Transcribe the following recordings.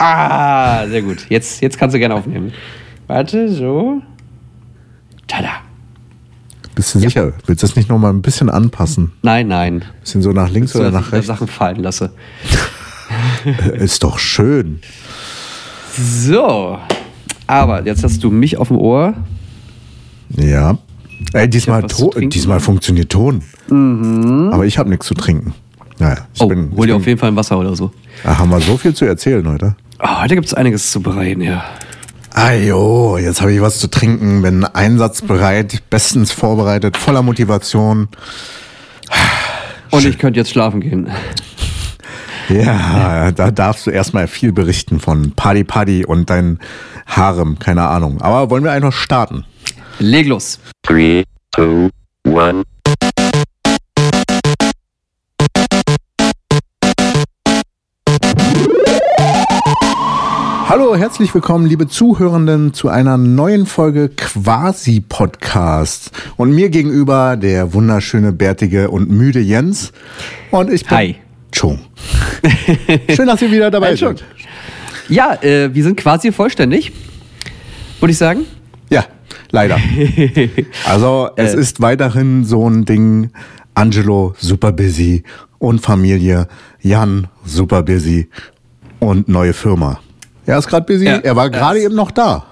Ah, sehr gut. Jetzt, jetzt kannst du gerne aufnehmen. Warte, so. Tada. Bist du sicher? Willst du das nicht noch mal ein bisschen anpassen? Nein, nein. Bisschen so nach links So, oder nach ich da rechts? Sachen fallen lasse. Äh, Ist doch schön. So. Aber jetzt hast du mich auf dem Ohr. Ja. Ey, diesmal, diesmal funktioniert Ton. Aber ich habe nichts zu trinken. Naja, ich Oh, bin, hol dir auf jeden Fall ein Wasser oder so. Ach, haben wir so viel zu erzählen heute. Oh, heute gibt es einiges zu bereiten, ja. Ajo, jetzt habe ich was zu trinken, bin einsatzbereit, bestens vorbereitet, voller Motivation. Und ich könnte jetzt schlafen gehen. Ja, da darfst du erstmal viel berichten von Paddy Paddy und dein Harem, keine Ahnung. Aber wollen wir einfach starten? Leg los. Three, two, one. Hallo, herzlich willkommen, liebe Zuhörenden, zu einer neuen Folge Quasi Podcast. Und mir gegenüber der wunderschöne, bärtige und müde Jens. Und ich bin Hi. Chung. Schön, dass ihr wieder dabei Hi, seid. Ja, äh, wir sind quasi vollständig, würde ich sagen. Ja, leider. Also es Äh. ist weiterhin so ein Ding. Angelo super busy und Familie. Jan super busy und neue Firma. Er ist gerade busy. Ja, er war gerade eben noch da.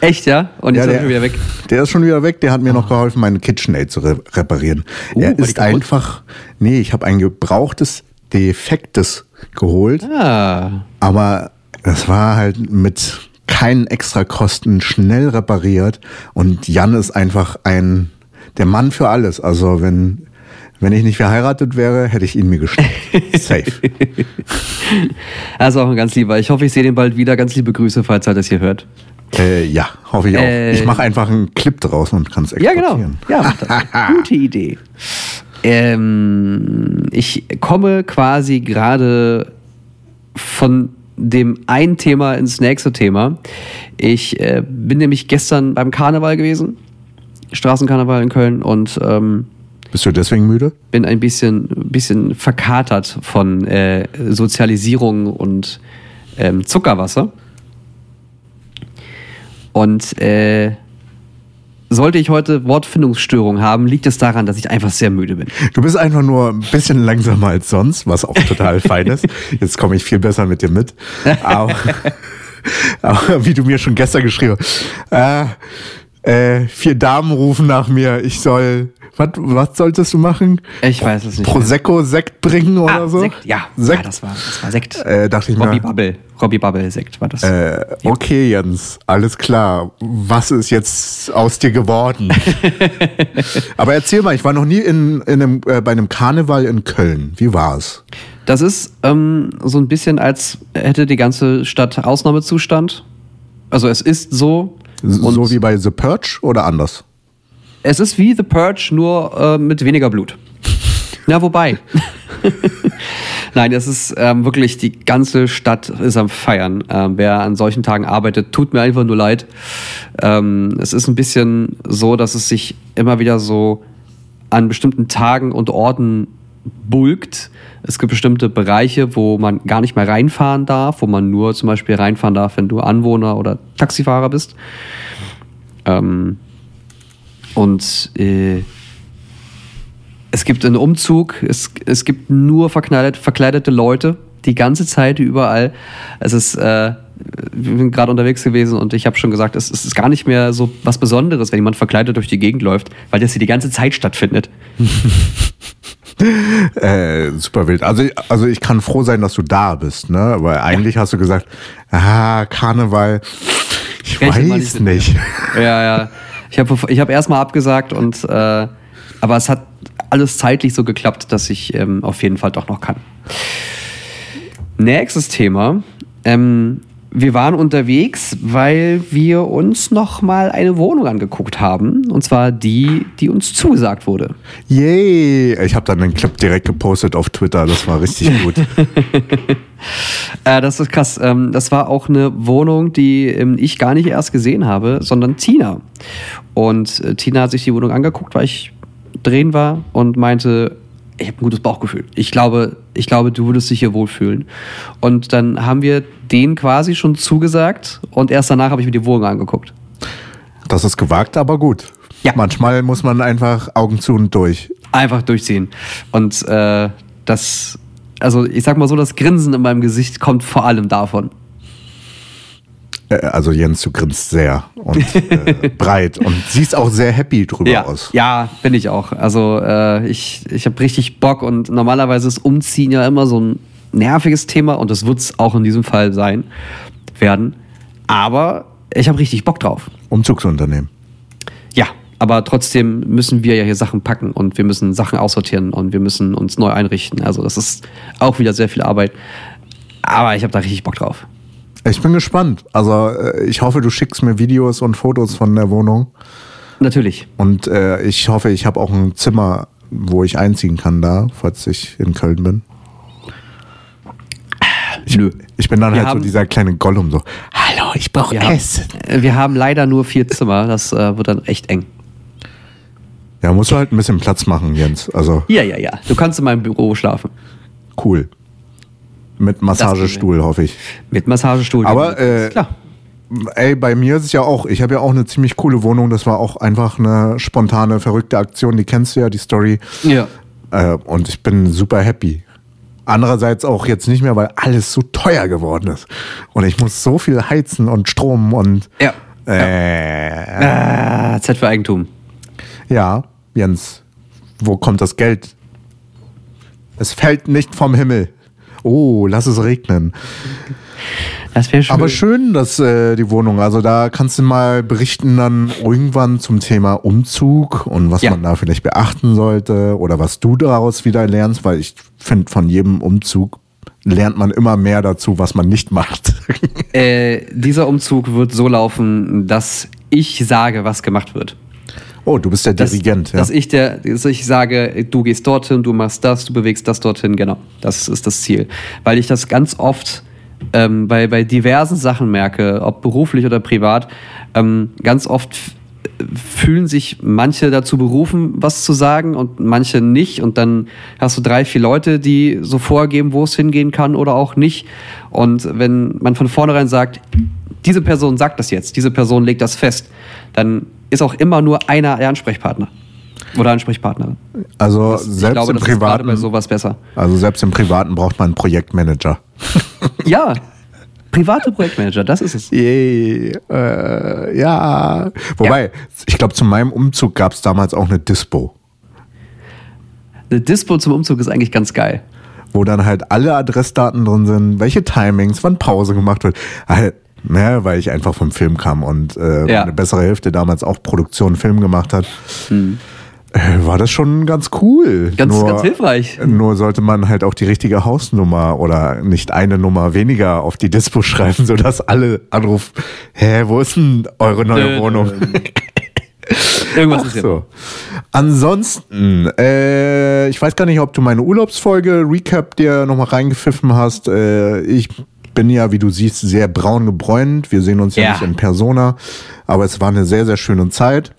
Echt, ja? Und jetzt Ja, der, wir wieder weg. Der ist schon wieder weg. Der hat mir noch geholfen, meinen KitchenAid zu re reparieren. Uh, er ist einfach. Nee, ich habe ein gebrauchtes, defektes geholt. Ah. Aber das war halt mit keinen Extrakosten schnell repariert. Und Jan ist einfach ein der Mann für alles. Also wenn wenn ich nicht verheiratet wäre, hätte ich ihn mir geschnappt. Safe. Also auch ein ganz lieber. Ich hoffe, ich sehe den bald wieder. Ganz liebe Grüße, falls er das hier hört. äh, ja, hoffe ich auch. Äh, ich mache einfach einen Clip draus und kann es Ja, genau. exportieren. Ja, das- gute Idee. Ähm, ich komme quasi gerade von dem einen Thema ins nächste Thema. Ich äh, bin nämlich gestern beim Karneval gewesen, Straßenkarneval in Köln und ähm, Bist du deswegen müde? bin ein bisschen, bisschen verkatert von äh, Sozialisierung und ähm, Zuckerwasser. Und äh, sollte ich heute Wortfindungsstörungen haben, liegt es daran, dass ich einfach sehr müde bin. Du bist einfach nur ein bisschen langsamer als sonst, was auch total fein ist. Jetzt komme ich viel besser mit dir mit. Aber, aber wie du mir schon gestern geschrieben hast, äh, äh, vier Damen rufen nach mir, ich soll, was, was solltest du machen? Ich weiß es nicht. Prosecco-Sekt bringen oder ah, so? Sekt, ja. Sekt? ja, das war, das war Sekt. Äh, dachte ich Robbie mir, Bubble. Robbie Bubble Sekt war das. äh, okay Jens, alles klar. Was ist jetzt aus dir geworden? aber erzähl mal, ich war noch nie in, in einem, äh, bei einem Karneval in Köln. Wie war's? Das ist ähm, so ein bisschen, als hätte die ganze Stadt Ausnahmezustand. Also es ist so. Und So wie bei The Purge oder anders? es ist wie The Purge, nur äh, mit weniger Blut. Na, wobei. Nein, es ist ähm, wirklich, die ganze Stadt ist am Feiern. Ähm, wer an solchen Tagen arbeitet, tut mir einfach nur leid. Ähm, es ist ein bisschen so, dass es sich immer wieder so an bestimmten Tagen und Orten bulkt. Es gibt bestimmte Bereiche, wo man gar nicht mehr reinfahren darf, wo man nur zum Beispiel reinfahren darf, wenn du Anwohner oder Taxifahrer bist. Ähm, und äh, es gibt einen Umzug, es, es gibt nur verkleidet, verkleidete Leute, die ganze Zeit überall. Es ist, äh, wir sind gerade unterwegs gewesen und ich habe schon gesagt, es, es ist gar nicht mehr so was Besonderes, wenn jemand verkleidet durch die Gegend läuft, weil das hier die ganze Zeit stattfindet. Äh, super wild. Also, also ich kann froh sein, dass du da bist, ne? Weil eigentlich hast du gesagt, ah, Karneval, ich mal weiß nicht mit nicht. Ja, ja. Ich habe ich hab erstmal abgesagt und äh, aber es hat alles zeitlich so geklappt, dass ich ähm, auf jeden Fall doch noch kann. Nächstes Thema. Ähm, wir waren unterwegs, weil wir uns noch mal eine Wohnung angeguckt haben. Und zwar die, die uns zugesagt wurde. Yay! Ich habe dann den Clip direkt gepostet auf Twitter, das war richtig gut. Äh, das ist krass. Ähm, das war auch eine Wohnung, die ähm, ich gar nicht erst gesehen habe, sondern Tina. Und äh, Tina hat sich die Wohnung angeguckt, weil ich drehen war und meinte, ich habe ein gutes Bauchgefühl. Ich glaube, ich glaube, du würdest dich hier wohlfühlen. Und dann haben wir den quasi schon zugesagt und erst danach habe ich mir die Wohnung angeguckt. Das ist gewagt, aber gut. Ja. Manchmal muss man einfach Augen zu und durch. Einfach durchziehen. Und äh, das, also ich sag mal so, das Grinsen in meinem Gesicht kommt vor allem davon. Äh, Also Jens, du grinst sehr und äh, breit und siehst auch sehr happy drüber Ja, aus. ja, bin ich auch. Also äh, ich, ich habe richtig Bock und normalerweise ist Umziehen ja immer so ein nerviges Thema und das wird es auch in diesem Fall sein werden. Aber ich habe richtig Bock drauf. Umzugsunternehmen. Ja, aber trotzdem müssen wir ja hier Sachen packen und wir müssen Sachen aussortieren und wir müssen uns neu einrichten. Also das ist auch wieder sehr viel Arbeit. Aber ich habe da richtig Bock drauf. Ich bin gespannt. Also äh, ich hoffe, du schickst mir Videos und Fotos von der Wohnung. Natürlich. Und äh, ich hoffe, ich habe auch ein Zimmer, wo ich einziehen kann da, falls ich in Köln bin. Ich, Nö. ich bin dann Wir halt so haben- dieser kleine Gollum so, hallo, ich brauche haben, Essen. äh, wir haben leider nur vier Zimmer. Das äh, wird dann echt eng. Ja, musst du halt ein bisschen Platz machen, Jens. Also Ja, ja, ja. Du kannst in meinem Büro schlafen. cool. Mit Massagestuhl, hoffe ich. Mit Massagestuhl. Aber, äh, klar. Ey, bei mir ist es ja auch, ich habe ja auch eine ziemlich coole Wohnung. Das war auch einfach eine spontane, verrückte Aktion. Die kennst du ja, die Story. Ja. Äh, und ich bin super happy. Andererseits auch jetzt nicht mehr, weil alles so teuer geworden ist. Und ich muss so viel heizen und Strom und. Ja. Äh, Ah, Z für Eigentum. ja, Jens, wo kommt das Geld? Es fällt nicht vom Himmel. Oh, lass es regnen. Das wäre schön. Aber schön, dass äh, die Wohnung, also da kannst du mal berichten dann irgendwann zum Thema Umzug und was Ja. man da vielleicht beachten sollte oder was du daraus wieder lernst, weil ich finde, von jedem Umzug lernt man immer mehr dazu, was man nicht macht. Äh, dieser Umzug wird so laufen, dass ich sage, was gemacht wird. Oh, du bist der Dass, Dirigent, ja. dass, ich der, dass ich sage, du gehst dorthin, du machst das, du bewegst das dorthin, genau. Das ist das Ziel. Weil ich das ganz oft ähm, bei, bei diversen Sachen merke, ob beruflich oder privat, ähm, ganz oft fühlen sich manche dazu berufen, was zu sagen und manche nicht. Und dann hast du drei, vier Leute, die so vorgeben, wo es hingehen kann oder auch nicht. Und wenn man von vornherein sagt, diese Person sagt das jetzt, diese Person legt das fest, dann ist auch immer nur einer der Ansprechpartner. Oder Ansprechpartnerin. Also ich selbst glaube, im das gerade bei Privaten, sowas besser. also selbst im Privaten braucht man einen Projektmanager. Ja, private Projektmanager, das ist es. Yay, äh, ja. Wobei, ich glaube, zu meinem Umzug gab es damals auch eine Dispo. Eine Dispo zum Umzug ist eigentlich ganz geil. wo dann halt alle Adressdaten drin sind, welche Timings, wann Pause gemacht wird. Ne, weil ich einfach vom Film kam und äh, Ja. meine bessere Hälfte damals auch Produktion Film gemacht hat. Äh, war das schon ganz cool. Hm. Ganz- ganz hilfreich. Nur sollte man halt auch die richtige Hausnummer oder nicht eine Nummer weniger auf die Dispo schreiben, sodass alle anrufen, hä, wo ist denn eure neue Wohnung? Irgendwas Ach ist ja. so. Ansonsten, äh, ich weiß gar nicht, ob du meine Urlaubsfolge Recap dir nochmal reingepfiffen hast. Äh, ich bin ja, wie du siehst, sehr braun gebräunt. Wir sehen uns ja, Ja. nicht in Persona, aber es war eine sehr, sehr schöne Zeit.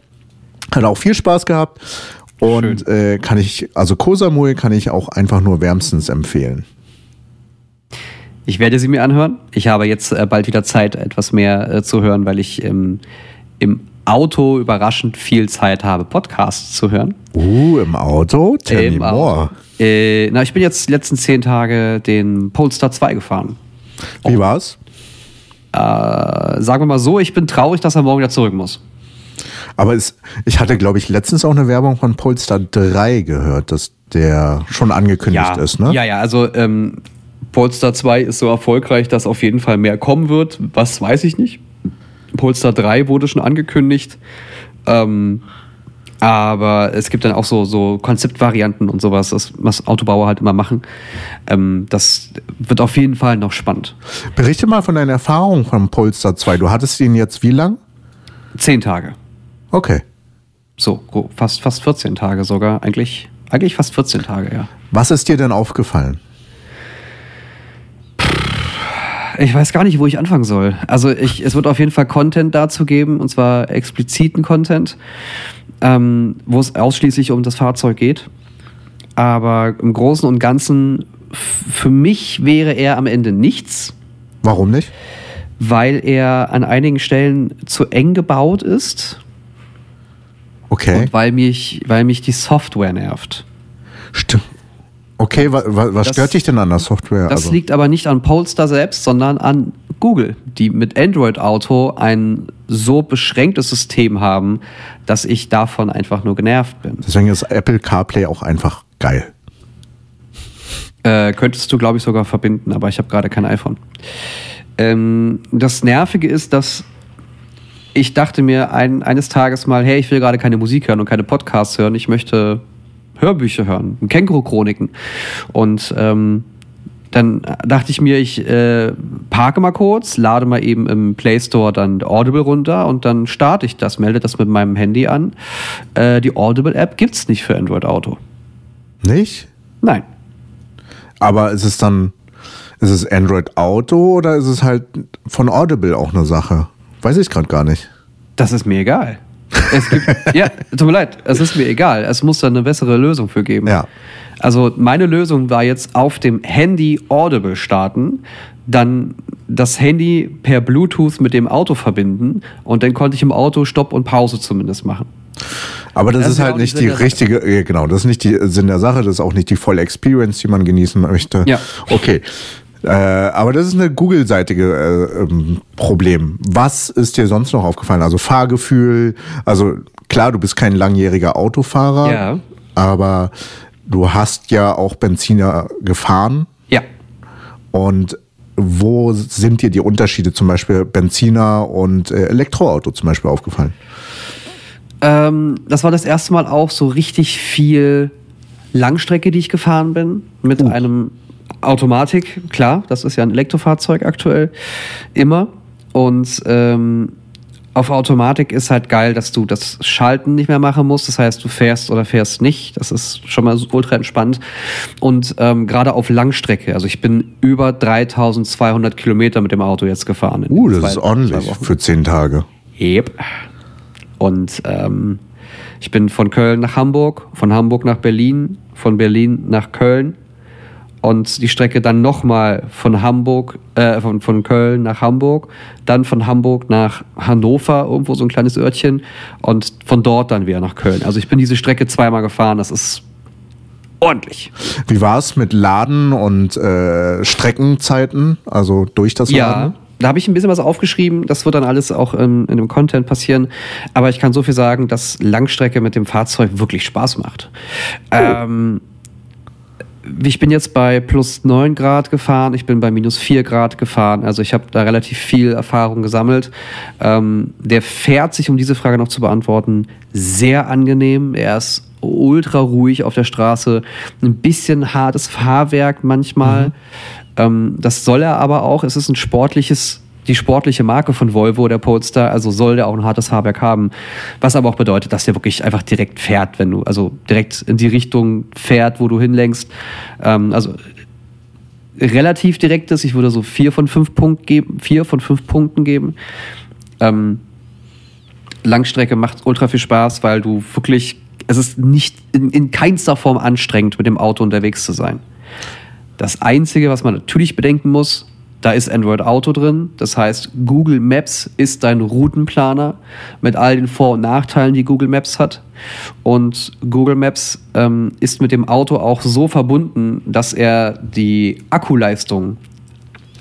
Hat auch viel Spaß gehabt. Und äh, kann ich, also Koh Samui kann ich auch einfach nur wärmstens empfehlen. Ich werde sie mir anhören. Ich habe jetzt äh, bald wieder Zeit, etwas mehr äh, zu hören, weil ich ähm, im Auto überraschend viel Zeit habe, Podcasts zu hören. Uh, im Auto? Tell Im me more. Auto. Äh, na, ich bin jetzt die letzten zehn Tage den Polestar 2 gefahren. Wie war's? Äh, sagen wir mal so, ich bin traurig, dass er morgen wieder zurück muss. Aber es, ich hatte, glaube ich, letztens auch eine Werbung von Polestar 3 gehört, dass der schon angekündigt ist, ne? Ja, ja, also ähm, Polestar 2 ist so erfolgreich, dass auf jeden Fall mehr kommen wird. Was weiß ich nicht. Polestar 3 wurde schon angekündigt. Ähm, aber es gibt dann auch so, so Konzeptvarianten und sowas, das, was Autobauer halt immer machen. Ähm, das wird auf jeden Fall noch spannend. Berichte mal von deinen Erfahrungen vom Polestar 2. Du hattest ihn jetzt wie lang? Zehn Tage. Okay. So, fast, fast 14 Tage sogar. Eigentlich, eigentlich fast 14 Tage, ja. Was ist dir denn aufgefallen? Ich weiß gar nicht, wo ich anfangen soll. Also ich, es wird auf jeden Fall Content dazu geben, und zwar expliziten Content, ähm, wo es ausschließlich um das Fahrzeug geht. Aber im Großen und Ganzen für mich wäre er am Ende nichts, Warum nicht? weil er an einigen Stellen zu eng gebaut ist Okay. und weil mich, weil mich die Software nervt. Stimmt. Okay, wa, wa, was Das- stört dich denn an der Software? Das Also, liegt aber nicht an Polestar selbst, sondern an Google, die mit Android Auto ein so beschränktes System haben, dass ich davon einfach nur genervt bin. deswegen ist Apple CarPlay auch einfach geil. Äh, könntest du, glaube ich, sogar verbinden, aber ich habe gerade kein iPhone. Ähm, das Nervige ist, dass ich dachte mir ein, eines Tages mal, hey, ich will gerade keine Musik hören und keine Podcasts hören, ich möchte Hörbücher hören, Känguru-Chroniken. Und ähm, dann dachte ich mir, ich äh, parke mal kurz, lade mal eben im Play Store dann Audible runter und dann starte ich das, melde das mit meinem Handy an. Äh, die Audible-App gibt es nicht für Android Auto. Nicht? Nein. Aber ist es dann, ist es Android Auto oder ist es halt von Audible auch eine Sache? Weiß ich gerade gar nicht. Das ist mir egal. Es gibt, ja, tut mir leid, es ist mir egal. Es muss da eine bessere Lösung für geben. Ja. Also meine Lösung war jetzt auf dem Handy Audible starten, dann das Handy per Bluetooth mit dem Auto verbinden und dann konnte ich im Auto Stopp und Pause zumindest machen. Aber das, Das ist halt nicht die richtige, ja, genau, das ist nicht die Sinn der Sache, das ist auch nicht die volle Experience, die man genießen möchte. Ja. Okay. Äh, aber das ist eine Google-seitige äh, ähm, Problem. Was ist dir sonst noch aufgefallen? Also Fahrgefühl, also klar, du bist kein langjähriger Autofahrer, Ja. aber du hast ja auch Benziner gefahren. Ja. Und wo sind dir die Unterschiede zum Beispiel Benziner und äh, Elektroauto zum Beispiel aufgefallen? Ähm, das war das erste Mal auch so richtig viel Langstrecke, die ich gefahren bin, mit einem Automatik. Klar, das ist ja ein Elektrofahrzeug aktuell, immer. Und ähm, auf Automatik ist halt geil, dass du das Schalten nicht mehr machen musst. Das heißt, du fährst oder fährst nicht. Das ist schon mal ultra entspannt. Und ähm, gerade auf Langstrecke, also ich bin über 3200 Kilometer mit dem Auto jetzt gefahren. Uh, das zwei- ist ordentlich für zehn Tage. Yep. Und ähm, ich bin von Köln nach Hamburg, von Hamburg nach Berlin, von Berlin nach Köln und die Strecke dann nochmal von Hamburg, äh, von, von Köln nach Hamburg, dann von Hamburg nach Hannover, irgendwo so ein kleines Örtchen und von dort dann wieder nach Köln. Also ich bin diese Strecke zweimal gefahren, das ist ordentlich. Wie war es mit Laden und äh, Streckenzeiten, also durch das Ja, Laden? da habe ich ein bisschen was aufgeschrieben. Das wird dann alles auch in, in dem Content passieren. Aber ich kann so viel sagen, dass Langstrecke mit dem Fahrzeug wirklich Spaß macht. Ähm, ich bin jetzt bei plus 9 Grad gefahren, ich bin bei minus 4 Grad gefahren. Also ich habe da relativ viel Erfahrung gesammelt. Ähm, der fährt sich, um diese Frage noch zu beantworten, sehr angenehm. Er ist ultra ruhig auf der Straße. Ein bisschen hartes Fahrwerk manchmal. Ähm, das soll er aber auch. Es ist ein sportliches, die sportliche Marke von Volvo, der Polestar. Also soll der auch ein hartes Fahrwerk haben. Was aber auch bedeutet, dass der wirklich einfach direkt fährt, wenn du, also direkt in die Richtung fährt, wo du hinlenkst. Ähm, also relativ direkt ist. Ich würde so vier von fünf Punkten geben, vier von fünf Punkten geben. Ähm, Langstrecke macht ultra viel Spaß, weil du wirklich, es ist nicht in, in keinster Form anstrengend, mit dem Auto unterwegs zu sein. Das Einzige, was man natürlich bedenken muss, da ist Android Auto drin. Das heißt, Google Maps ist dein Routenplaner mit all den Vor- und Nachteilen, die Google Maps hat. Und Google Maps ähm, ist mit dem Auto auch so verbunden, dass er die Akkuleistung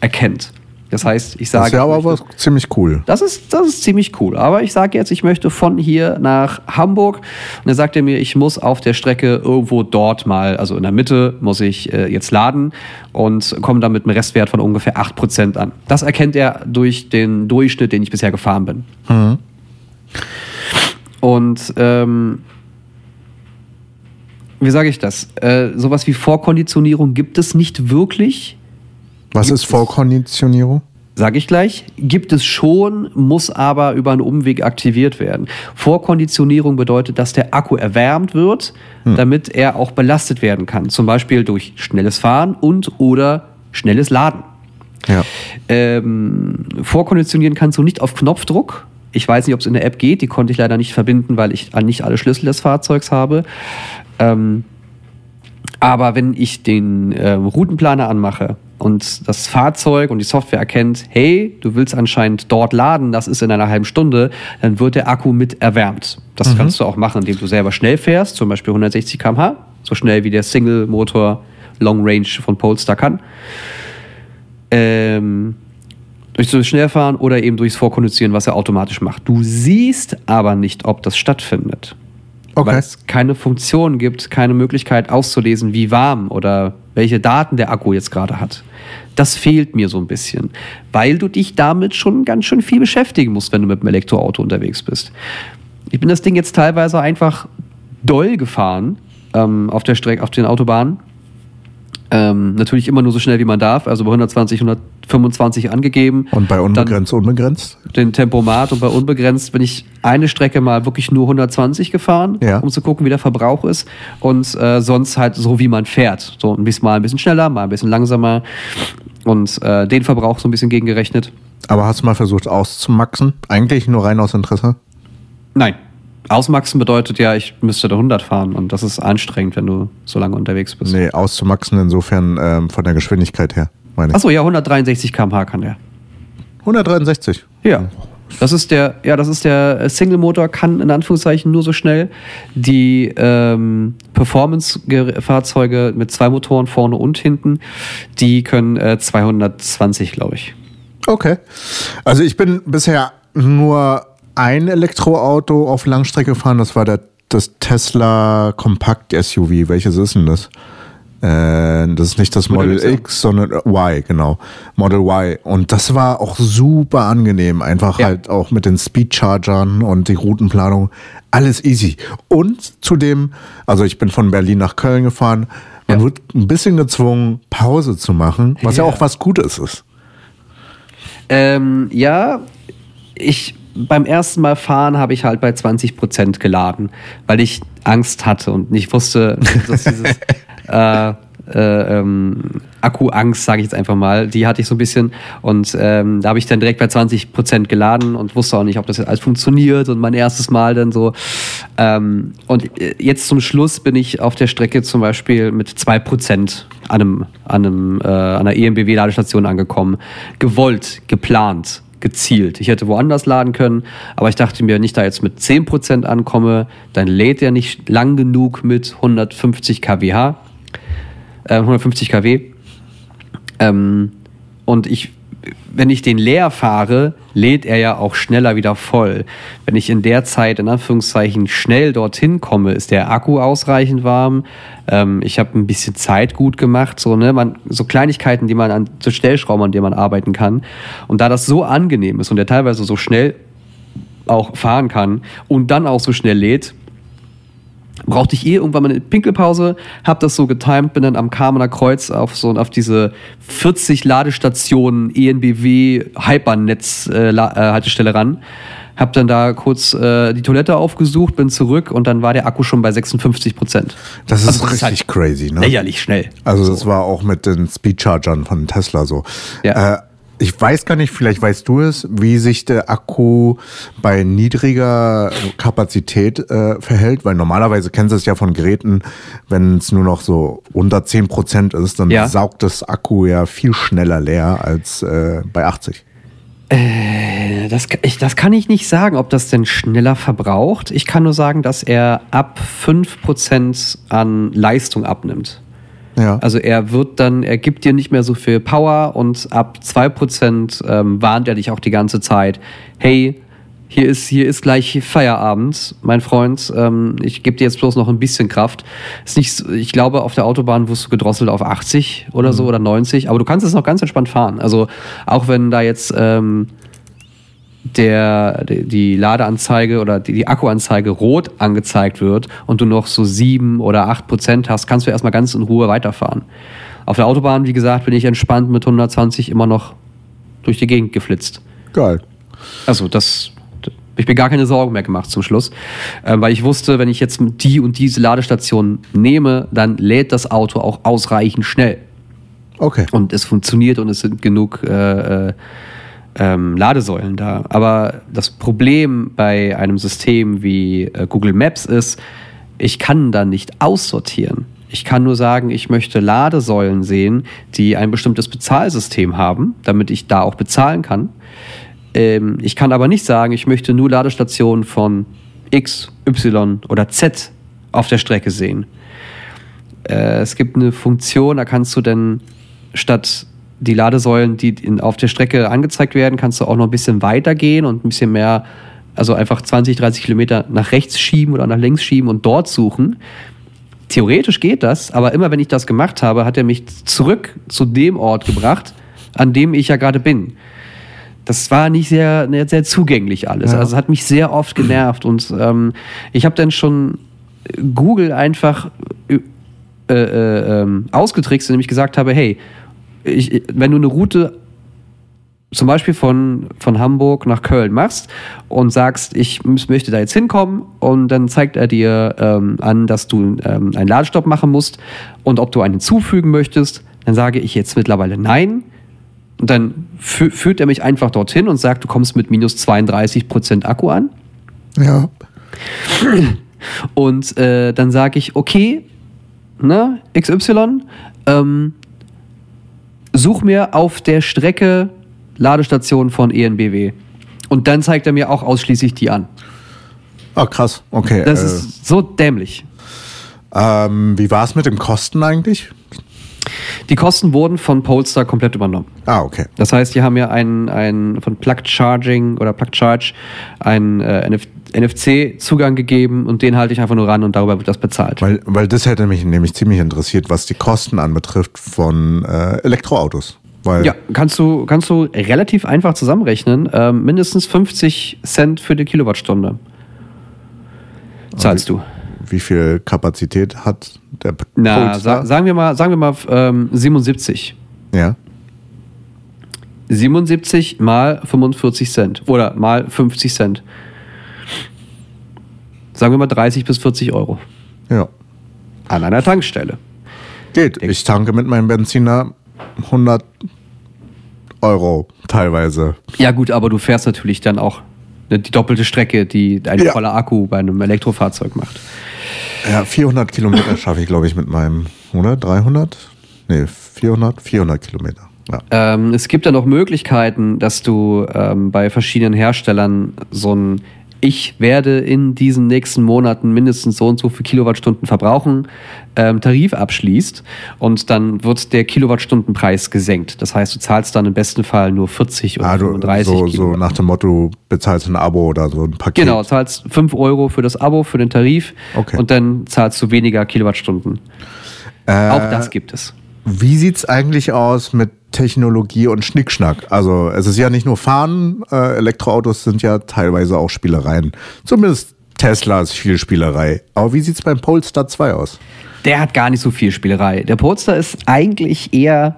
erkennt. Das heißt, ich sage. Das ist ja aber möchte- was ziemlich cool. das ist, das ist ziemlich cool. Aber ich sage jetzt, ich möchte von hier nach Hamburg. Und dann sagt er mir, ich muss auf der Strecke irgendwo dort mal, also in der Mitte, muss ich äh, jetzt laden und komme dann mit einem Restwert von ungefähr 8% an. Das erkennt er durch den Durchschnitt, den ich bisher gefahren bin. Und ähm, wie sage ich das? Äh, sowas wie Vorkonditionierung gibt es nicht wirklich. Was ist Vorkonditionierung? Sage ich gleich. Gibt es schon, muss aber über einen Umweg aktiviert werden. Vorkonditionierung bedeutet, dass der Akku erwärmt wird, damit er auch belastet werden kann. Zum Beispiel durch schnelles Fahren und oder schnelles Laden. Ja. Ähm, vorkonditionieren kannst du nicht auf Knopfdruck. Ich weiß nicht, ob es in der App geht. Die konnte ich leider nicht verbinden, weil ich nicht alle Schlüssel des Fahrzeugs habe. Ähm, Aber wenn ich den äh, Routenplaner anmache und das Fahrzeug und die Software erkennt, hey, du willst anscheinend dort laden, das ist in einer halben Stunde, dann wird der Akku mit erwärmt. Das kannst du auch machen, indem du selber schnell fährst, zum Beispiel 160 km/h, so schnell wie der Single-Motor Long Range von Polestar kann. Ähm, durch das Schnellfahren oder eben durchs Vorkondizieren, was er automatisch macht. Du siehst aber nicht, ob das stattfindet. Okay. Weil es keine Funktion gibt, keine Möglichkeit auszulesen, wie warm oder welche Daten der Akku jetzt gerade hat. Das fehlt mir so ein bisschen, weil du dich damit schon ganz schön viel beschäftigen musst, wenn du mit dem Elektroauto unterwegs bist. Ich bin das Ding jetzt teilweise einfach doll gefahren ähm, auf der Strecke, auf den Autobahnen. Ähm, natürlich immer nur so schnell wie man darf, also bei 120, 125 angegeben. Und bei Dann- unbegrenzt, unbegrenzt? den Tempomat und bei unbegrenzt bin ich eine Strecke mal wirklich nur 120 gefahren, Ja. um zu gucken, wie der Verbrauch ist. Und äh, sonst halt so, wie man fährt. So ein bisschen mal ein bisschen schneller, mal ein bisschen langsamer. Und äh, den Verbrauch so ein bisschen gegengerechnet. Aber hast du mal versucht auszumaxen? Eigentlich nur rein aus Interesse? Nein. Ausmaxen bedeutet ja, ich müsste da 100 fahren. Und das ist anstrengend, wenn du so lange unterwegs bist. Nee, auszumaxen insofern ähm, von der Geschwindigkeit her, meine ich. Achso, ja, 163 km/h kann der. 163. Ja. Das ist der, ja, das ist der äh, Single-Motor, kann in Anführungszeichen nur so schnell. Die ähm, Performance-Fahrzeuge mit zwei Motoren vorne und hinten, die können äh, 220, glaube ich. Okay. Also ich bin bisher nur ein Elektroauto auf Langstrecke gefahren. Das war der, das Tesla Kompakt SUV. Welches ist denn das? Äh, das ist nicht das Model Model X. X, sondern Y, genau. Model Y. Und das war auch super angenehm. Einfach Ja. halt auch mit den Speedchargern und die Routenplanung. Alles easy. Und zudem, also ich bin von Berlin nach Köln gefahren. Man Ja. wird ein bisschen gezwungen, Pause zu machen, was ja, Ja. auch was Gutes ist. Ähm, ja, ich beim ersten Mal fahren habe ich halt bei 20 Prozent geladen, weil ich Angst hatte und nicht wusste, dass dieses äh, äh, ähm, Akkuangst, sage ich jetzt einfach mal, die hatte ich so ein bisschen und ähm, da habe ich dann direkt bei 20 Prozent geladen und wusste auch nicht, ob das jetzt alles funktioniert und mein erstes Mal dann so. Ähm, und äh, jetzt zum Schluss bin ich auf der Strecke zum Beispiel mit 2 Prozent an, einem, an, einem, äh, an einer EMBW-Ladestation angekommen. Gewollt, geplant, gezielt. Ich hätte woanders laden können, aber ich dachte mir, wenn ich da jetzt mit 10% ankomme, dann lädt er nicht lang genug mit 150 kWh, äh, 150 kW. Ähm, und ich, wenn ich den leer fahre, lädt er ja auch schneller wieder voll. Wenn ich in der Zeit, in Anführungszeichen, schnell dorthin komme, ist der Akku ausreichend warm. Ähm, ich habe ein bisschen Zeit gut gemacht, so, ne? man, so Kleinigkeiten, die man an, so Stellschrauben, an denen man arbeiten kann. Und da das so angenehm ist und der teilweise so schnell auch fahren kann und dann auch so schnell lädt, brauchte ich eh irgendwann mal eine Pinkelpause, habe das so getimt, bin dann am Kamener Kreuz auf so auf diese 40 Ladestationen ENBW Hypernetz äh, äh, Haltestelle ran. Hab dann da kurz äh, die Toilette aufgesucht, bin zurück und dann war der Akku schon bei 56 Prozent. Das ist Also das ist richtig halt crazy, ne? Lächerlich schnell. Also das war auch mit den Speedchargern von Tesla so. Ja. Äh, ich weiß gar nicht, vielleicht weißt du es, wie sich der Akku bei niedriger Kapazität äh, verhält, weil normalerweise kennst du es ja von Geräten, wenn es nur noch so unter 10% ist, dann Ja. saugt das Akku ja viel schneller leer als äh, bei 80. Äh, Das, ich, das kann ich nicht sagen, ob das denn schneller verbraucht. Ich kann nur sagen, dass er ab 5% an Leistung abnimmt. Ja. Also er wird dann, er gibt dir nicht mehr so viel Power und ab 2% ähm, warnt er dich auch die ganze Zeit, hey, hier ist, hier ist gleich Feierabend, mein Freund. Ähm, ich gebe dir jetzt bloß noch ein bisschen Kraft. Ist nicht, ich glaube, auf der Autobahn wirst du gedrosselt auf 80 oder so oder 90, aber du kannst es noch ganz entspannt fahren. Also auch wenn da jetzt ähm, der, die- Ladeanzeige oder die, die Akkuanzeige rot angezeigt wird und du noch so sieben oder acht Prozent hast, kannst du erstmal ganz in Ruhe weiterfahren. Auf der Autobahn, wie gesagt, bin ich entspannt mit 120 immer noch durch die Gegend geflitzt. Geil. Also das, ich mir gar keine Sorgen mehr gemacht zum Schluss, äh, weil ich wusste, wenn ich jetzt die und diese Ladestation nehme, dann lädt das Auto auch ausreichend schnell Okay. und es funktioniert und es sind genug äh, äh, ähm, Ladesäulen da. Aber das Problem bei einem System wie äh, Google Maps ist, ich kann da nicht aussortieren. Ich kann nur sagen, ich möchte Ladesäulen sehen, die ein bestimmtes Bezahlsystem haben, damit ich da auch bezahlen kann. Ähm, ich kann aber nicht sagen, ich möchte nur Ladestationen von X, Y oder Z auf der Strecke sehen. Äh, es gibt eine Funktion, da kannst du dann statt die Ladesäulen, die in, auf der Strecke angezeigt werden, kannst du auch noch ein bisschen weiter gehen und ein bisschen mehr, also einfach 20, 30 Kilometer nach rechts schieben oder nach links schieben und dort suchen. Theoretisch geht das, aber immer wenn ich das gemacht habe, hat er mich zurück zu dem Ort gebracht, an dem ich ja gerade bin. Das war nicht sehr, sehr zugänglich alles. Ja. Also es hat mich sehr oft genervt und ähm, ich habe dann schon Google einfach äh, äh, ähm, ausgetrickst, indem ich gesagt habe, hey, ich, wenn du eine Route zum Beispiel von, von Hamburg nach Köln machst und sagst, ich möchte da jetzt hinkommen und dann zeigt er dir ähm, an, dass du ähm, einen Ladestopp machen musst und ob du einen hinzufügen möchtest, dann sage ich jetzt mittlerweile nein. Und dann fü führt er mich einfach dorthin und sagt, du kommst mit minus 32% Akku an. Ja. Und äh, dann sage ich, okay, ne, XY, ähm, such mir auf der Strecke Ladestationen von ENBW. Und dann zeigt er mir auch ausschließlich die an. Ah, krass. Okay. Das äh, ist so dämlich. ähm, wie war es mit den Kosten eigentlich? Die Kosten wurden von Polestar komplett übernommen. Ah, okay. Das heißt, die haben ja einen, einen von Plug Charging oder Plug Charge einen äh, NF NFC-Zugang gegeben und den halte ich einfach nur ran und darüber wird das bezahlt. Weil, weil das hätte mich nämlich ziemlich interessiert, was die Kosten anbetrifft von äh, Elektroautos. Weil, Ja, kannst du, kannst du relativ einfach zusammenrechnen. Ähm, mindestens 50 Cent für die Kilowattstunde zahlst du. wie viel Kapazität hat der Na, sa sagen wir mal, sagen wir mal ähm, 77. ja. 77 mal 45 Cent oder mal 50 Cent. Sagen wir mal 30 bis 40 Euro Ja. an einer Tankstelle. Geht. Ich tanke mit meinem Benziner 100 Euro teilweise. Ja gut, aber du fährst natürlich dann auch ne, die doppelte Strecke, die ein Ja. voller Akku bei einem Elektrofahrzeug macht. Ja, 400 Kilometer schaffe ich, glaube ich, mit meinem, oder? 300? Nee, 400? 400 Kilometer. Ja. Ähm, es gibt dann auch Möglichkeiten, dass du ähm, bei verschiedenen Herstellern so ein ich werde in diesen nächsten Monaten mindestens so und so viele Kilowattstunden verbrauchen, ähm, Tarif abschließt und dann wird der Kilowattstundenpreis gesenkt. Das heißt, du zahlst dann im besten Fall nur 40 oder Ah, du, 35 so, so nach dem Motto, bezahlst ein Abo oder so ein Paket. Genau, zahlst 5 Euro für das Abo, für den Tarif Okay. und dann zahlst du weniger Kilowattstunden. Äh, Auch das gibt es. Wie sieht's eigentlich aus mit Technologie und Schnickschnack? Also es ist ja nicht nur Fahren, äh, Elektroautos sind ja teilweise auch Spielereien. Zumindest Tesla ist viel Spielerei. Aber wie sieht's beim Polestar 2 aus? Der hat gar nicht so viel Spielerei. Der Polestar ist eigentlich eher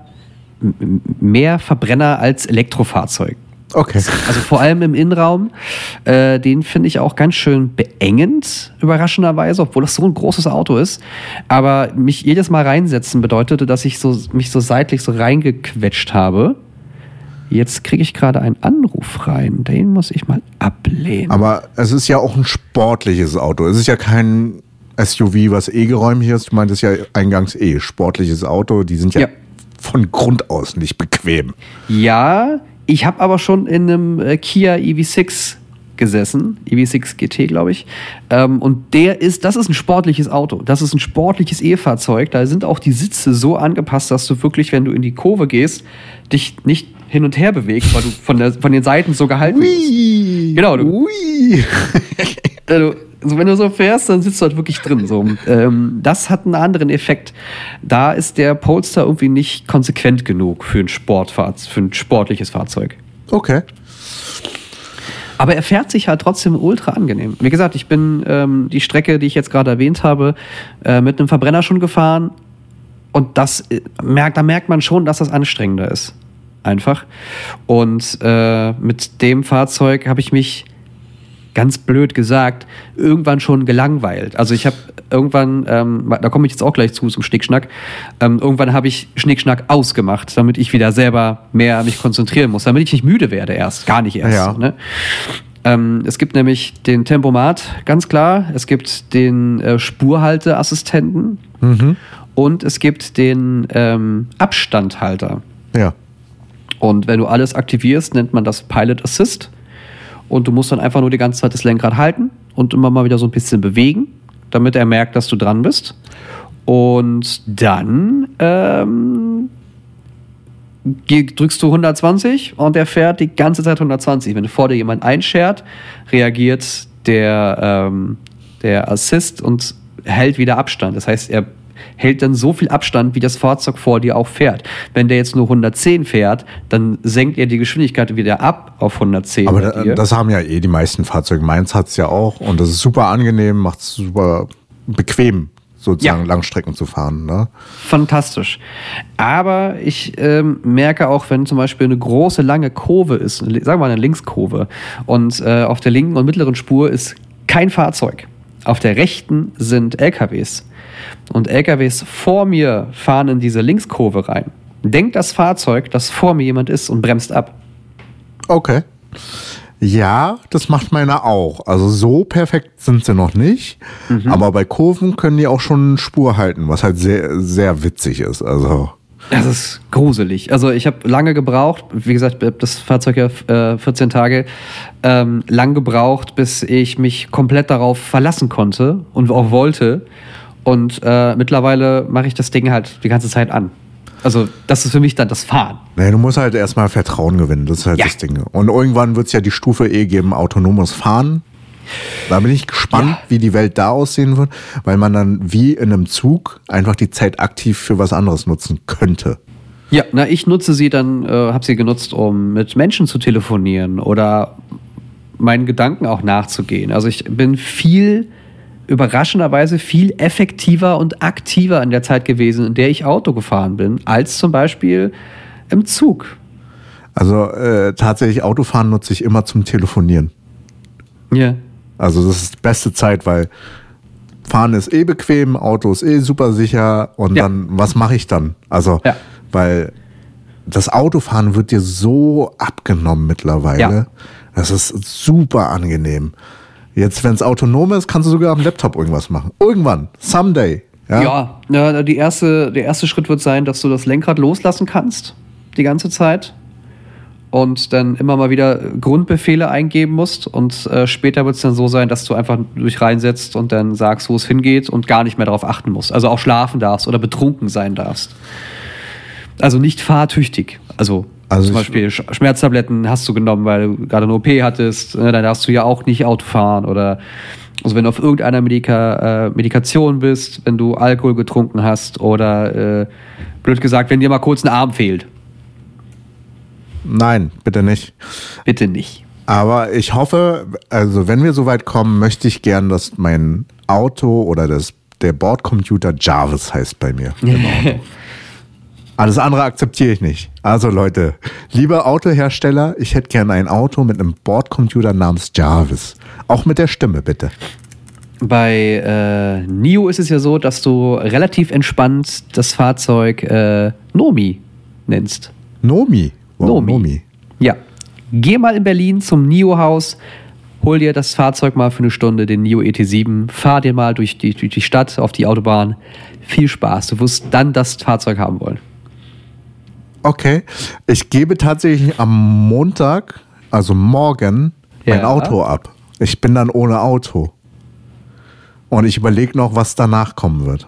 mehr Verbrenner als Elektrofahrzeug. Okay. Also vor allem im Innenraum. Äh, den finde ich auch ganz schön beengend, überraschenderweise, obwohl das so ein großes Auto ist. Aber mich jedes Mal reinsetzen bedeutete, dass ich so, mich so seitlich so reingequetscht habe. Jetzt kriege ich gerade einen Anruf rein. Den muss ich mal ablehnen. Aber es ist ja auch ein sportliches Auto. Es ist ja kein SUV, was eh geräumig ist. Du meintest ja eingangs eh, sportliches Auto. Die sind ja, Ja. von Grund aus nicht bequem. Ja, ich habe aber schon in einem äh, Kia EV6 gesessen, EV6 GT, glaube ich. Ähm, und der ist, das ist ein sportliches Auto. Das ist ein sportliches E-Fahrzeug. Da sind auch die Sitze so angepasst, dass du wirklich, wenn du in die Kurve gehst, dich nicht hin und her bewegst, weil du von, der, von den Seiten so gehalten wirst. Genau, du- Ui. Also, also wenn du so fährst, dann sitzt du halt wirklich drin. So. Ähm, das hat einen anderen Effekt. Da ist der Polestar irgendwie nicht konsequent genug für ein Sportfahrzeug, für ein sportliches Fahrzeug. Okay. Aber er fährt sich halt trotzdem ultra angenehm. Wie gesagt, ich bin ähm, die Strecke, die ich jetzt gerade erwähnt habe, äh, mit einem Verbrenner schon gefahren. Und das äh, merkt, da merkt man schon, dass das anstrengender ist. Einfach. Und äh, mit dem Fahrzeug habe ich mich ganz blöd gesagt, irgendwann schon gelangweilt. Also ich habe irgendwann, ähm, da komme ich jetzt auch gleich zu zum Schnickschnack, ähm, irgendwann habe ich Schnickschnack ausgemacht, damit ich wieder selber mehr mich konzentrieren muss, damit ich nicht müde werde erst, gar nicht erst. Ja. Ne? ähm, es gibt nämlich den Tempomat, ganz klar. Es gibt den äh, Spurhalteassistenten. und es gibt den ähm, Abstandhalter. Ja. Und wenn du alles aktivierst, nennt man das Pilot Assist. Und du musst dann einfach nur die ganze Zeit das Lenkrad halten und immer mal wieder so ein bisschen bewegen, damit er merkt, dass du dran bist. Und dann ähm, drückst du 120 und er fährt die ganze Zeit 120. Wenn vor dir jemand einschert, reagiert der, ähm, der Assist und hält wieder Abstand. Das heißt, er hält dann so viel Abstand, wie das Fahrzeug vor dir auch fährt. Wenn der jetzt nur 110 fährt, dann senkt er die Geschwindigkeit wieder ab auf 110. Aber da, das haben ja eh die meisten Fahrzeuge. Meins hat es ja auch und das ist super angenehm, macht es super bequem, sozusagen Ja. Langstrecken zu fahren. Ne? fantastisch. Aber ich ähm, merke auch, wenn zum Beispiel eine große, lange Kurve ist, sagen wir mal eine Linkskurve, und äh, auf der linken und mittleren Spur ist kein Fahrzeug. Auf der rechten sind LKWs. Und LKWs vor mir fahren in diese Linkskurve rein. Denkt das Fahrzeug, dass vor mir jemand ist und bremst ab. Okay. Ja, das macht meine auch. Also so perfekt sind sie noch nicht. Mhm. Aber bei Kurven können die auch schon Spur halten, was halt sehr, sehr witzig ist. Also Das ist gruselig. Also ich habe lange gebraucht, wie gesagt, das Fahrzeug ja äh, 14 Tage, ähm, lang gebraucht, bis ich mich komplett darauf verlassen konnte und auch wollte. Und äh, mittlerweile mache ich das Ding halt die ganze Zeit an. Also das ist für mich dann das Fahren. Nee, du musst halt erstmal Vertrauen gewinnen, das ist halt Ja. das Ding. Und irgendwann wird es ja die Stufe E geben, autonomes Fahren. Da bin ich gespannt, Ja. wie die Welt da aussehen wird, weil man dann wie in einem Zug einfach die Zeit aktiv für was anderes nutzen könnte. Ja, na, ich nutze sie dann, äh, habe sie genutzt, um mit Menschen zu telefonieren oder meinen Gedanken auch nachzugehen. Also ich bin viel, überraschenderweise viel effektiver und aktiver in der Zeit gewesen, in der ich Auto gefahren bin, als zum Beispiel im Zug. Also äh, tatsächlich Autofahren nutze ich immer zum Telefonieren. Ja. Also das ist die beste Zeit, weil Fahren ist eh bequem, Auto ist eh super sicher und Ja. dann, was mache ich dann? Also, Ja. weil das Autofahren wird dir so abgenommen mittlerweile. Ja. Das ist super angenehm. Jetzt, wenn es autonom ist, kannst du sogar am Laptop irgendwas machen. Irgendwann, someday. Ja. Ja, die erste, der erste Schritt wird sein, dass du das Lenkrad loslassen kannst, die ganze Zeit. Und dann immer mal wieder Grundbefehle eingeben musst. Und äh, später wird es dann so sein, dass du einfach durch reinsetzt und dann sagst, wo es hingeht und gar nicht mehr darauf achten musst. Also auch schlafen darfst oder betrunken sein darfst. Also nicht fahrtüchtig. Also, Also zum Beispiel Sch- Schmerztabletten hast du genommen, weil du gerade eine OP hattest. Ne, dann darfst du ja auch nicht Auto fahren. Oder also wenn du auf irgendeiner Medika, äh, Medikation bist, wenn du Alkohol getrunken hast oder äh, blöd gesagt, wenn dir mal kurz ein Arm fehlt. Nein, bitte nicht. Bitte nicht. Aber ich hoffe, also wenn wir so weit kommen, möchte ich gern, dass mein Auto oder das, der Bordcomputer Jarvis heißt bei mir. Alles andere akzeptiere ich nicht. Also Leute, liebe Autohersteller, ich hätte gern ein Auto mit einem Bordcomputer namens Jarvis. Auch mit der Stimme, bitte. Bei äh, NIO ist es ja so, dass du relativ entspannt das Fahrzeug äh, Nomi nennst. Nomi. Wow, Nomi. Nomi. Ja. Geh mal in Berlin zum NIO-Haus, hol dir das Fahrzeug mal für eine Stunde, den NIO ET7, fahr dir mal durch die, durch die Stadt, auf die Autobahn. Viel Spaß. Du wirst dann das Fahrzeug haben wollen. Okay. Ich gebe tatsächlich am Montag, also morgen, mein Ja. Auto ab. Ich bin dann ohne Auto. Und ich überlege noch, was danach kommen wird.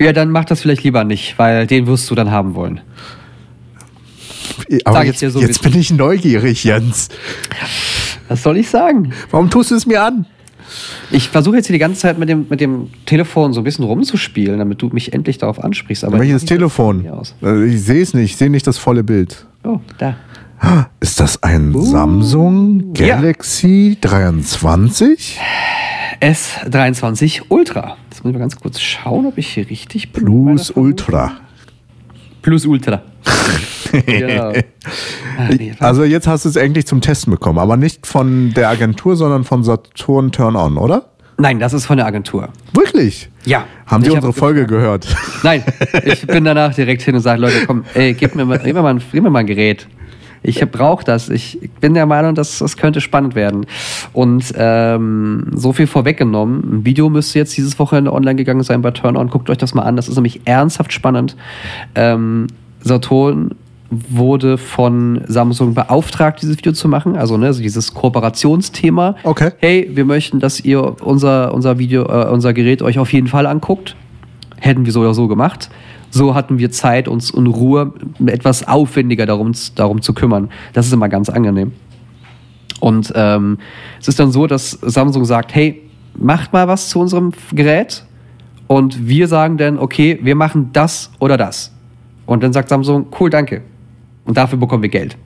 Ja, dann mach das vielleicht lieber nicht, weil den wirst du dann haben wollen. Aber Sag jetzt, dir so, jetzt bin ich neugierig, Jens. Was soll ich sagen? Warum tust du es mir an? Ich versuche jetzt hier die ganze Zeit mit dem, mit dem Telefon so ein bisschen rumzuspielen, damit du mich endlich darauf ansprichst. Aber Welches Telefon? Äh, Ich sehe es nicht, ich sehe nicht das volle Bild. Oh, da. Ist das ein Samsung Uh. ja. Galaxy 23? S23 Ultra. Jetzt muss ich mal ganz kurz schauen, ob ich hier richtig bin. Plus. Ultra. Plus Ultra. Genau. Ah, nee? Also jetzt hast du es endlich zum Testen bekommen, aber nicht von der Agentur, sondern von Saturn Turn On, oder? Nein, das ist von der Agentur. Wirklich? Ja. Haben die unsere hab- Folge gehört? Nein, ich bin danach direkt hin und sage, Leute, komm, ey, gib mir mal, gib mir mal, ein, gib mir mal ein Gerät. Ich brauche das. Ich bin der Meinung, dass das könnte spannend werden. Und ähm, so viel vorweggenommen. Ein Video müsste jetzt dieses Wochenende online gegangen sein bei Turn On. Guckt euch das mal an. Das ist nämlich ernsthaft spannend. Ähm, Saturn wurde von Samsung beauftragt, dieses Video zu machen. Also, ne, also dieses Kooperationsthema. Okay. Hey, wir möchten, dass ihr unser, unser Video, äh, unser Gerät euch auf jeden Fall anguckt. Hätten wir so oder so gemacht. So hatten wir Zeit, uns in Ruhe etwas aufwendiger darum, darum zu kümmern. Das ist immer ganz angenehm. Und ähm, es ist dann so, dass Samsung sagt, hey, macht mal was zu unserem Gerät. Und wir sagen dann, okay, wir machen das oder das. Und dann sagt Samsung, cool, danke. Und dafür bekommen wir Geld.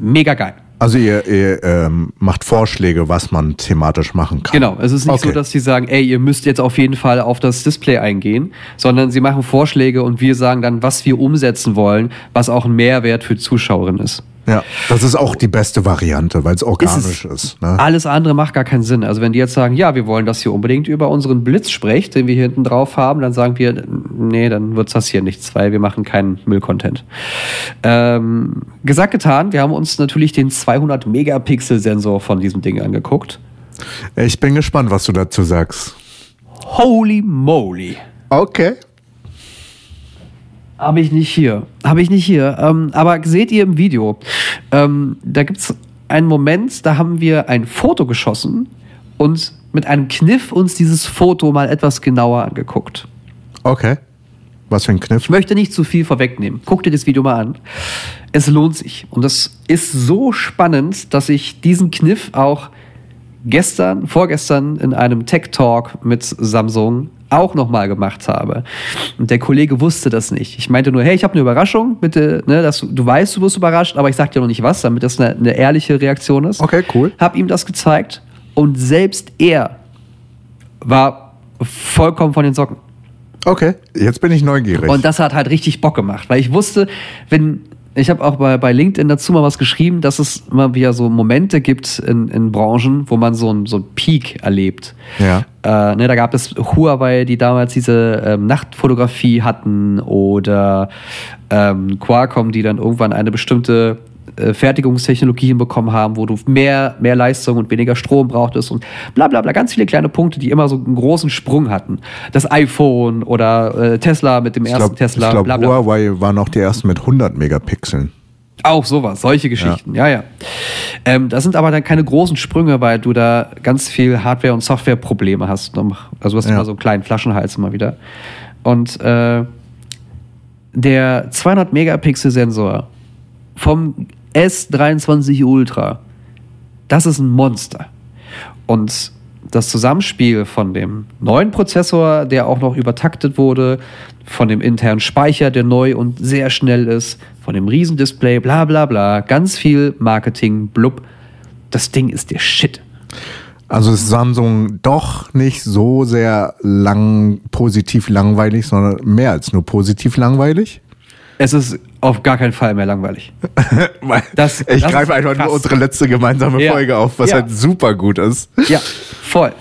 Mega geil. Also ihr, ihr ähm, macht Vorschläge, was man thematisch machen kann. Genau, es ist nicht Okay. so, dass sie sagen, ey, ihr müsst jetzt auf jeden Fall auf das Display eingehen, sondern sie machen Vorschläge und wir sagen dann, was wir umsetzen wollen, was auch ein Mehrwert für die Zuschauerin ist. Ja, das ist auch die beste Variante, weil es organisch ist. ne? Alles andere macht gar keinen Sinn. Also wenn die jetzt sagen, ja, wir wollen, dass ihr unbedingt über unseren Blitz sprecht, den wir hier hinten drauf haben, dann sagen wir, nee, dann wird's das hier nichts, weil wir machen keinen Müllcontent. Ähm, gesagt, getan, wir haben uns natürlich den 200 Megapixel Sensor von diesem Ding angeguckt. Ich bin gespannt, was du dazu sagst. Holy moly. Okay. Habe ich nicht hier. Habe ich nicht hier. Ähm, aber seht ihr im Video, ähm, da gibt es einen Moment, da haben wir ein Foto geschossen und mit einem Kniff uns dieses Foto mal etwas genauer angeguckt. Okay. Was für ein Kniff. Ich möchte nicht zu viel vorwegnehmen. Guck dir das Video mal an. Es lohnt sich. Und das ist so spannend, dass ich diesen Kniff auch gestern, vorgestern in einem Tech Talk mit Samsung auch nochmal gemacht habe. Und der Kollege wusste das nicht. Ich meinte nur, hey, ich habe eine Überraschung, bitte, ne, dass du, du weißt, du wirst überrascht, aber ich sag dir noch nicht was, damit das eine, eine ehrliche Reaktion ist. Okay, cool. Hab ihm das gezeigt und selbst er war vollkommen von den Socken. Okay, jetzt bin ich neugierig. Und das hat halt richtig Bock gemacht, weil ich wusste, wenn ich habe auch bei, bei LinkedIn dazu mal was geschrieben, dass es immer wieder so Momente gibt in, in Branchen, wo man so einen so einen Peak erlebt. Ja. Äh, ne, da gab es Huawei, die damals diese ähm, Nachtfotografie hatten oder ähm, Qualcomm, die dann irgendwann eine bestimmte äh, Fertigungstechnologie hinbekommen haben, wo du mehr, mehr Leistung und weniger Strom brauchtest und bla bla bla. Ganz viele kleine Punkte, die immer so einen großen Sprung hatten. Das iPhone oder äh, Tesla mit dem ich ersten glaube, Tesla, glaub, bla bla. Huawei waren auch die ersten mit 100 Megapixeln. Auch sowas, solche Geschichten, ja, ja. Ähm, das sind aber dann keine großen Sprünge, weil du da ganz viel Hardware- und Softwareprobleme hast. Also du hast Ja. immer so einen kleinen Flaschenhals immer wieder. Und äh, der 200 Megapixel Sensor vom S23 Ultra, das ist ein Monster. Und das Zusammenspiel von dem neuen Prozessor, der auch noch übertaktet wurde, von dem internen Speicher, der neu und sehr schnell ist, von dem Riesendisplay, bla bla bla, ganz viel Marketing, blub. Das Ding ist der Shit. Also ist Samsung doch nicht so sehr lang positiv langweilig, sondern mehr als nur positiv langweilig. Es ist auf gar keinen Fall mehr langweilig. Weil Das- ich das greife einfach krass. nur unsere letzte gemeinsame Ja. Folge auf, was Ja. halt super gut ist. Ja, voll.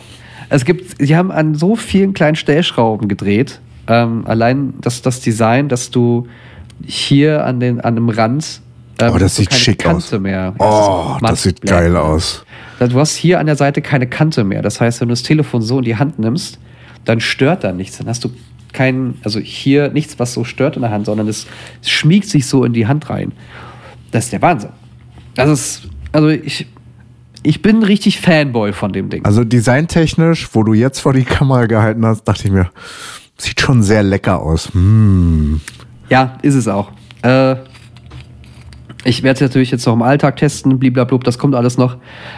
Es gibt, sie haben an so vielen kleinen Stellschrauben gedreht. Ähm, allein das, das Design, dass du hier an, den, an dem Rand. ähm, Oh, das sieht keine schick Kante aus. Mehr. Oh, matt das sieht geil aus. Du hast hier an der Seite keine Kante mehr. Das heißt, wenn du das Telefon so in die Hand nimmst, dann stört da nichts. Dann hast du kein, also hier nichts, was so stört in der Hand, sondern es, es schmiegt sich so in die Hand rein. Das ist der Wahnsinn. Das ist, also ich, ich bin richtig Fanboy von dem Ding. Also designtechnisch, wo du jetzt vor die Kamera gehalten hast, dachte ich mir, sieht schon sehr lecker aus. Hm. Ja, ist es auch. Äh, ich werde es natürlich jetzt noch im Alltag testen, bliblablub, das kommt alles noch.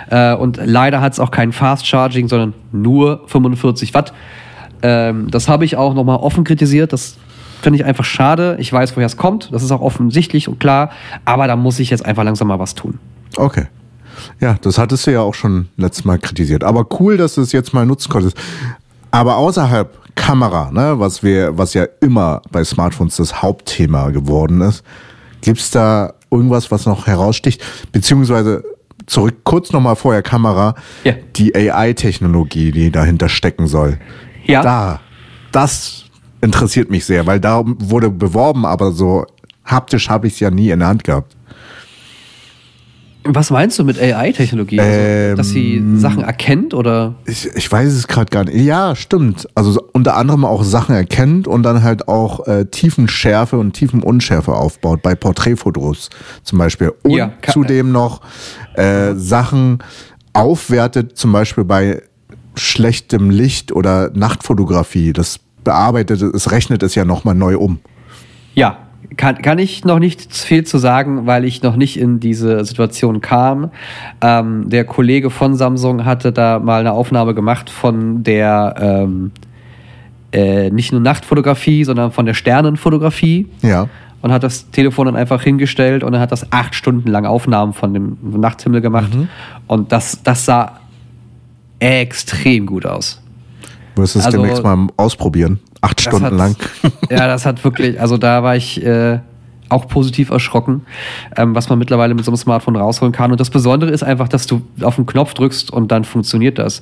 Äh, und leider hat es auch kein Fast Charging, sondern nur 45 Watt. Ähm, das habe ich auch nochmal offen kritisiert. Das finde ich einfach schade. Ich weiß, woher es kommt. Das ist auch offensichtlich und klar. Aber da muss ich jetzt einfach langsam mal was tun. Okay. Ja, das hattest du ja auch schon letztes Mal kritisiert. Aber cool, dass du es jetzt mal nutzen konntest. Aber außerhalb Kamera, ne, was wir, was ja immer bei Smartphones das Hauptthema geworden ist, gibt's da irgendwas, was noch heraussticht? Beziehungsweise zurück kurz nochmal vorher Kamera, Ja. die AI-Technologie, die dahinter stecken soll. Ja. Da, das interessiert mich sehr, weil da wurde beworben, aber so haptisch habe ich es ja nie in der Hand gehabt. Was meinst du mit AI-Technologie? Also, dass sie Ähm, Sachen erkennt oder? Ich, ich weiß es gerade gar nicht. Ja, stimmt. Also so- unter anderem auch Sachen erkennt und dann halt auch äh, Tiefenschärfe und Tiefenunschärfe aufbaut bei Porträtfotos zum Beispiel. Und Ja, zudem noch äh, Sachen aufwertet, zum Beispiel bei schlechtem Licht oder Nachtfotografie. Das bearbeitet, es rechnet es ja nochmal neu um. Ja, kann, kann ich noch nicht viel zu sagen, weil ich noch nicht in diese Situation kam. Ähm, der Kollege von Samsung hatte da mal eine Aufnahme gemacht von der ähm, äh, nicht nur Nachtfotografie, sondern von der Sternenfotografie Ja. und hat das Telefon dann einfach hingestellt und er hat das acht Stunden lang Aufnahmen von dem Nachthimmel gemacht. Mhm. Und das, das sah extrem gut aus. Wirst du es Also- demnächst mal ausprobieren. Acht Stunden hat- lang. Ja, das hat wirklich, also da war ich äh, auch positiv erschrocken, ähm, was man mittlerweile mit so einem Smartphone rausholen kann. Und das Besondere ist einfach, dass du auf den Knopf drückst und dann funktioniert das.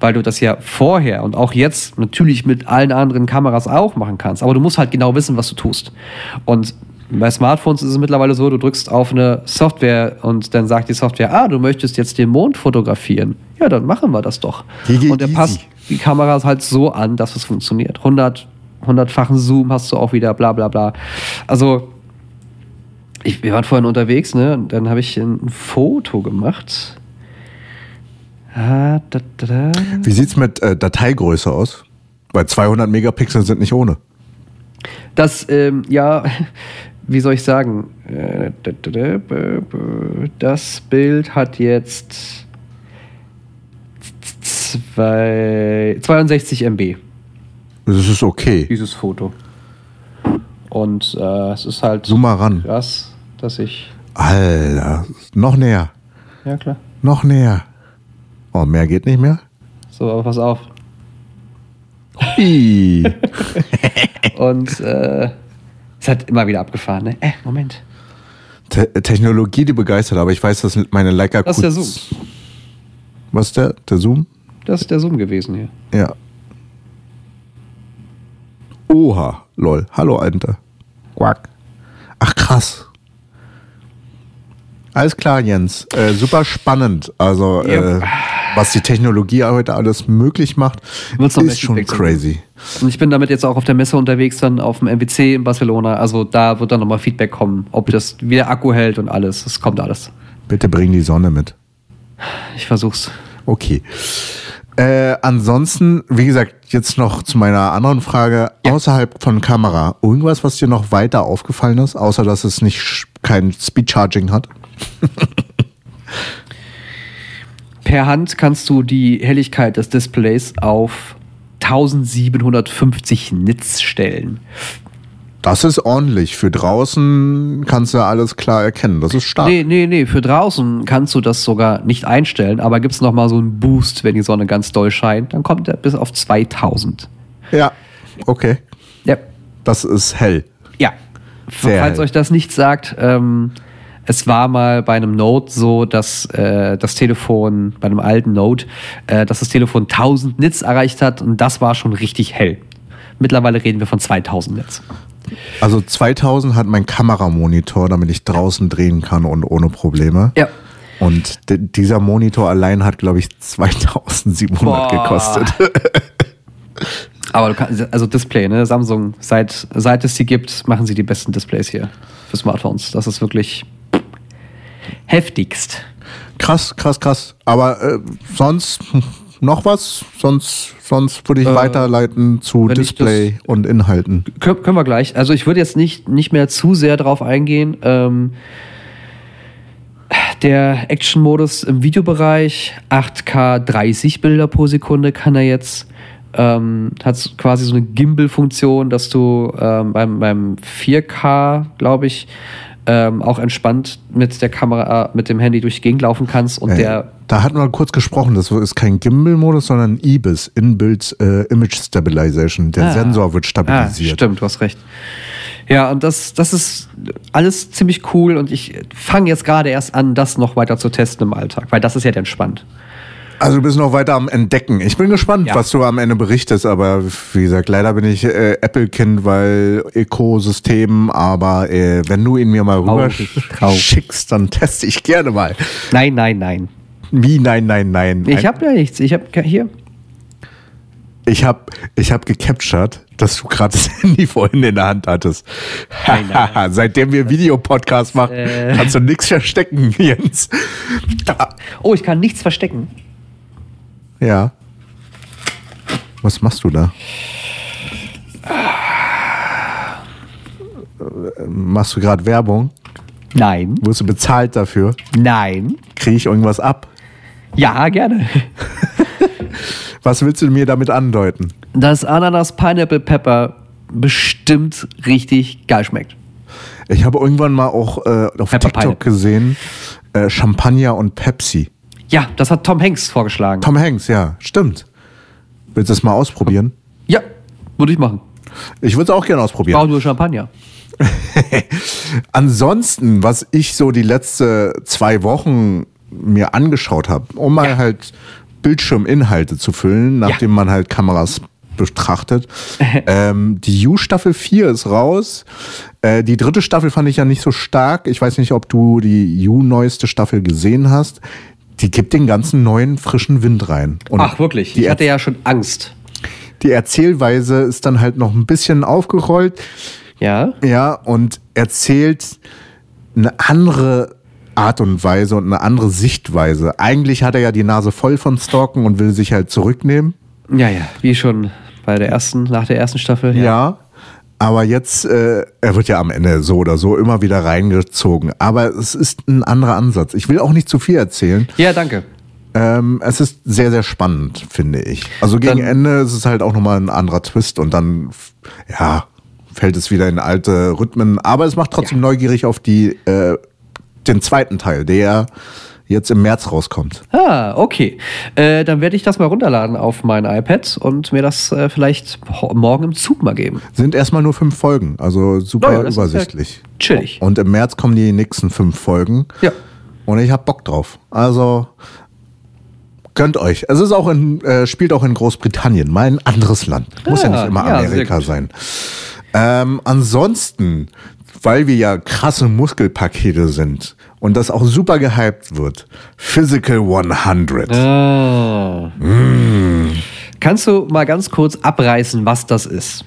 Weil du das ja vorher und auch jetzt natürlich mit allen anderen Kameras auch machen kannst. Aber du musst halt genau wissen, was du tust. Und bei Smartphones ist es mittlerweile so, du drückst auf eine Software und dann sagt die Software, ah, du möchtest jetzt den Mond fotografieren. Ja, dann machen wir das doch. Gigi Und easy. passt die Kamera halt so an, dass es funktioniert. 100, 100-fachen Zoom hast du auch wieder, bla bla bla. Also, ich, wir waren vorhin unterwegs, ne? Und dann habe ich ein Foto gemacht. Ah, da, da, da. Wie sieht's mit äh, Dateigröße aus? Weil 200 Megapixel sind nicht ohne. Das, ähm, ja, wie soll ich sagen? Das Bild hat jetzt zwei, 62 MB. Das ist okay. dieses Foto. Und äh, es ist halt Zoom mal ran. krass, dass ich. Alter, noch näher. Ja, klar. Noch näher. Oh, mehr geht nicht mehr? So, aber pass auf. Und äh, es hat immer wieder abgefahren, ne? Äh, Moment. Te Technologie, die begeistert, aber ich weiß, dass meine Leica Das ist der Zoom. Was ist der? Der Zoom? Das ist der Zoom gewesen hier. Ja. Oha, lol. Hallo, Alter. Quack. Ach, krass. Alles klar, Jens. Äh, super spannend. Also, Ja. äh, was die Technologie heute alles möglich macht, mehr ist schon crazy. Und ich bin damit jetzt auch auf der Messe unterwegs, dann auf dem MWC in Barcelona. Also da wird dann nochmal Feedback kommen, ob das wie der Akku hält und alles. Es kommt alles. Bitte bring die Sonne mit. Ich versuch's. Okay. Äh, ansonsten, wie gesagt, jetzt noch zu meiner anderen Frage. Außerhalb von Kamera, irgendwas, was dir noch weiter aufgefallen ist, außer dass es nicht kein Speed-Charging hat? Per Hand kannst du die Helligkeit des Displays auf 1750 Nits stellen. Das ist ordentlich. Für draußen kannst du alles klar erkennen. Das ist stark. Nee, nee, nee, für draußen kannst du das sogar nicht einstellen, aber gibt es nochmal so einen Boost, wenn die Sonne ganz doll scheint, dann kommt er bis auf 2000. Ja, okay. Ja. Das ist hell. Ja. Sehr Falls hell. euch das nicht sagt, ähm, es war mal bei einem Note so, dass äh, das Telefon, bei einem alten Note, äh, dass das Telefon 1000 Nits erreicht hat und das war schon richtig hell. Mittlerweile reden wir von 2000 Nits. Also 2000 hat mein Kameramonitor, damit ich draußen drehen kann und ohne Probleme. Ja. Und dieser Monitor allein hat, glaube ich, 2700 Boah. gekostet. Aber du kannst, also Display, ne? Samsung, seit, seit es sie gibt, machen sie die besten Displays hier für Smartphones. Das ist wirklich heftigst. Krass, krass, krass. Aber äh, sonst noch was? Sonst, sonst würde ich Äh, weiterleiten zu Display und Inhalten. Kön können wir gleich. Also ich würde jetzt nicht, nicht mehr zu sehr drauf eingehen. Ähm, der Action-Modus im Videobereich, 8K 30 Bilder pro Sekunde kann er jetzt. Ähm, hat quasi so eine Gimbal-Funktion, dass du ähm, beim, beim 4K, glaube ich, ähm, auch entspannt mit der Kamera, äh, mit dem Handy durch die Gegend laufen kannst. Und Äh, der da hatten wir kurz gesprochen, das ist kein Gimbal-Modus, sondern IBIS, In-Build äh, Image Stabilization. Der Ah. Sensor wird Ah, stabilisiert. stimmt, du hast recht. Ja, und das, das ist alles ziemlich cool und ich fange jetzt gerade erst an, das noch weiter zu testen im Alltag, weil das ist ja entspannt. Also du bist noch weiter am Entdecken. Ich bin gespannt, Ja. was du am Ende berichtest, aber wie gesagt, leider bin ich äh, Apple-Kind, weil Ökosystem, aber äh, wenn du ihn mir mal rüber Traurig, schickst, dann teste ich gerne mal. Nein, nein, nein. Wie? Nein, nein, nein. Ich habe ja nichts. Ich habe hier. Ich habe ich hab gecaptured, dass du gerade das Handy vorhin in der Hand hattest. Nein, nein, Seitdem wir Videopodcast machen, Äh. kannst du nichts verstecken, Jens. Oh, ich kann nichts verstecken. Ja. Was machst du da? Machst du gerade Werbung? Nein. Wirst du bezahlt dafür? Nein. Kriege ich irgendwas ab? Ja, gerne. Was willst du mir damit andeuten? Dass Ananas Pineapple Pepper bestimmt richtig geil schmeckt. Ich habe irgendwann mal auch äh, auf Pepper TikTok Pineapple. gesehen, äh, Champagner und Pepsi. Ja, das hat Tom Hanks vorgeschlagen. Tom Hanks, ja, stimmt. Willst du es mal ausprobieren? Ja, würde ich machen. Ich würde es auch gerne ausprobieren. Brauche nur Champagner. Ansonsten, was ich so die letzte zwei Wochen mir angeschaut habe, um mal Ja. halt Bildschirminhalte zu füllen, nachdem man halt Kameras betrachtet. ähm, die You-Staffel 4 ist raus. Äh, die dritte Staffel fand ich ja nicht so stark. Ich weiß nicht, ob du die You-neueste Staffel gesehen hast. Die gibt den ganzen neuen, frischen Wind rein. Und Ach, wirklich? Die, Ich hatte ja schon Angst. die Erzählweise ist dann halt noch ein bisschen aufgerollt. Ja? Ja, und erzählt eine andere Art und Weise und eine andere Sichtweise. Eigentlich hat er ja die Nase voll von Stalken und will sich halt zurücknehmen. Ja, ja. Wie schon bei der ersten, nach der ersten Staffel. Ja. Aber jetzt, äh, er wird ja am Ende so oder so immer wieder reingezogen. Aber es ist ein anderer Ansatz. Ich will auch nicht zu viel erzählen. Ja, danke. Ähm, es ist sehr, sehr spannend, finde ich. Also gegen Dann- Ende ist es halt auch nochmal ein anderer Twist und dann, ja, fällt es wieder in alte Rhythmen. Aber es macht trotzdem neugierig auf die, äh, den zweiten Teil, der jetzt im März rauskommt. Ah, okay. Äh, dann werde ich das mal runterladen auf mein iPad und mir das äh, vielleicht morgen im Zug mal geben. Sind erstmal nur fünf Folgen, also super Oh ja, übersichtlich. ja chillig. Und im März kommen die nächsten fünf Folgen. Ja. Und ich hab Bock drauf. Also gönnt euch. Es ist auch in, äh, spielt auch in Großbritannien, mal ein anderes Land. Muss ja Ah, nicht immer ja, Amerika sein. Ähm, ansonsten, weil wir ja krasse Muskelpakete sind und das auch super gehypt wird, Physical 100. Ah. Mm. Kannst du mal ganz kurz abreißen, was das ist?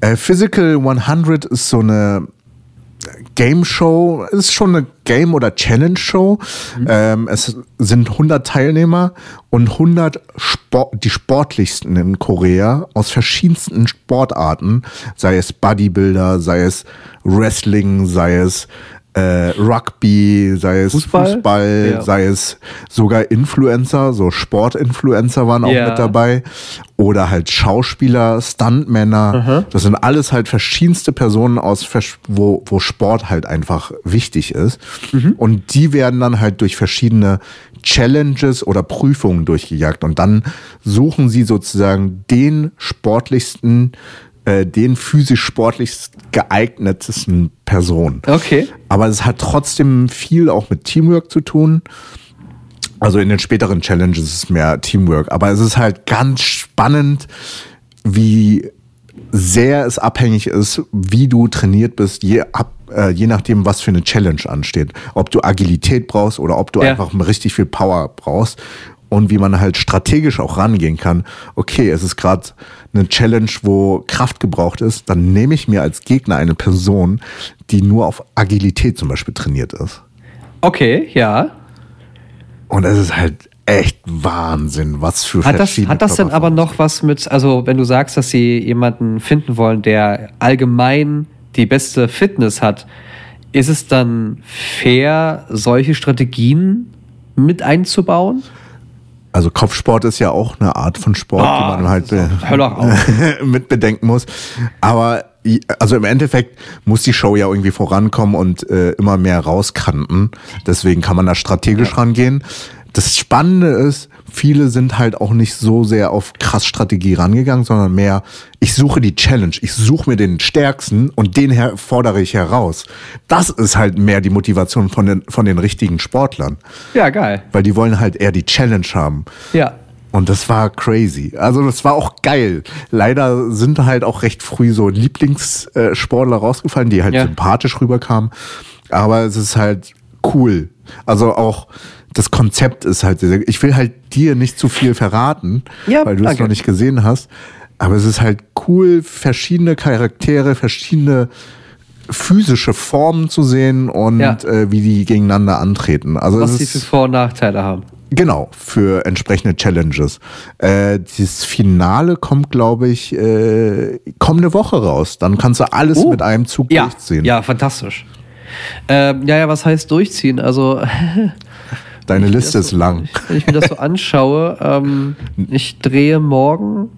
Äh, Physical 100 ist so eine Game Show, ist schon eine Game- oder Challenge-Show. Ähm, es sind 100 Teilnehmer und 100 Sport, die sportlichsten in Korea aus verschiedensten Sportarten, sei es Bodybuilder, sei es Wrestling, sei es äh, Rugby, sei es Fußball? Fußball, Ja. sei es sogar Influencer, so Sportinfluencer waren auch Ja. mit dabei. Oder halt Schauspieler, Stuntmänner. Das sind alles halt verschiedenste Personen aus, wo, wo Sport halt einfach wichtig ist. Und die werden dann halt durch verschiedene Challenges oder Prüfungen durchgejagt. Und dann suchen sie sozusagen den sportlichsten, äh, den physisch sportlichst geeignetesten Person. Okay. Aber es hat trotzdem viel auch mit Teamwork zu tun. Also in den späteren Challenges ist es mehr Teamwork. Aber es ist halt ganz spannend, wie sehr es abhängig ist, wie du trainiert bist, je, ab, äh, je nachdem, was für eine Challenge ansteht. Ob du Agilität brauchst oder ob du Ja. einfach richtig viel Power brauchst. Und wie man halt strategisch auch rangehen kann. Okay, es ist gerade eine Challenge, wo Kraft gebraucht ist, dann nehme ich mir als Gegner eine Person, die nur auf Agilität zum Beispiel trainiert ist. Okay, ja. Und es ist halt echt Wahnsinn, was für Hat das, hat das denn aber noch was mit, also wenn du sagst, dass sie jemanden finden wollen, der allgemein die beste Fitness hat, ist es dann fair, solche Strategien mit einzubauen? Also Kopfsport ist ja auch eine Art von Sport, Ah, die man halt auf. mit bedenken muss. Aber also im Endeffekt muss die Show ja irgendwie vorankommen und äh, immer mehr rauskanten. Deswegen kann man da strategisch rangehen. Das Spannende ist, viele sind halt auch nicht so sehr auf krass Strategie rangegangen, sondern mehr, ich suche die Challenge, ich suche mir den stärksten und den her fordere ich heraus. Das ist halt mehr die Motivation von den, von den richtigen Sportlern. Ja, geil. Weil die wollen halt eher die Challenge haben. Ja. Und das war crazy. Also das war auch geil. Leider sind halt auch recht früh so Lieblingssportler rausgefallen, die halt Ja. sympathisch rüberkamen. Aber es ist halt cool. Also auch das Konzept ist halt sehr, ich will halt dir nicht zu viel verraten, Ja, weil du es noch nicht gesehen hast. Aber es ist halt cool, verschiedene Charaktere, verschiedene physische Formen zu sehen und Ja. äh, wie die gegeneinander antreten. Also Was ist für Vor- und Nachteile haben. Genau, für entsprechende Challenges. Äh, das Finale kommt, glaube ich, äh, kommende Woche raus. Dann kannst du alles Oh. mit einem Zug Ja, durchziehen. ja, fantastisch. Ähm, ja, ja, was heißt durchziehen? Also, Deine Liste ist so, lang. Wenn ich mir das so anschaue, ähm, ich drehe morgen,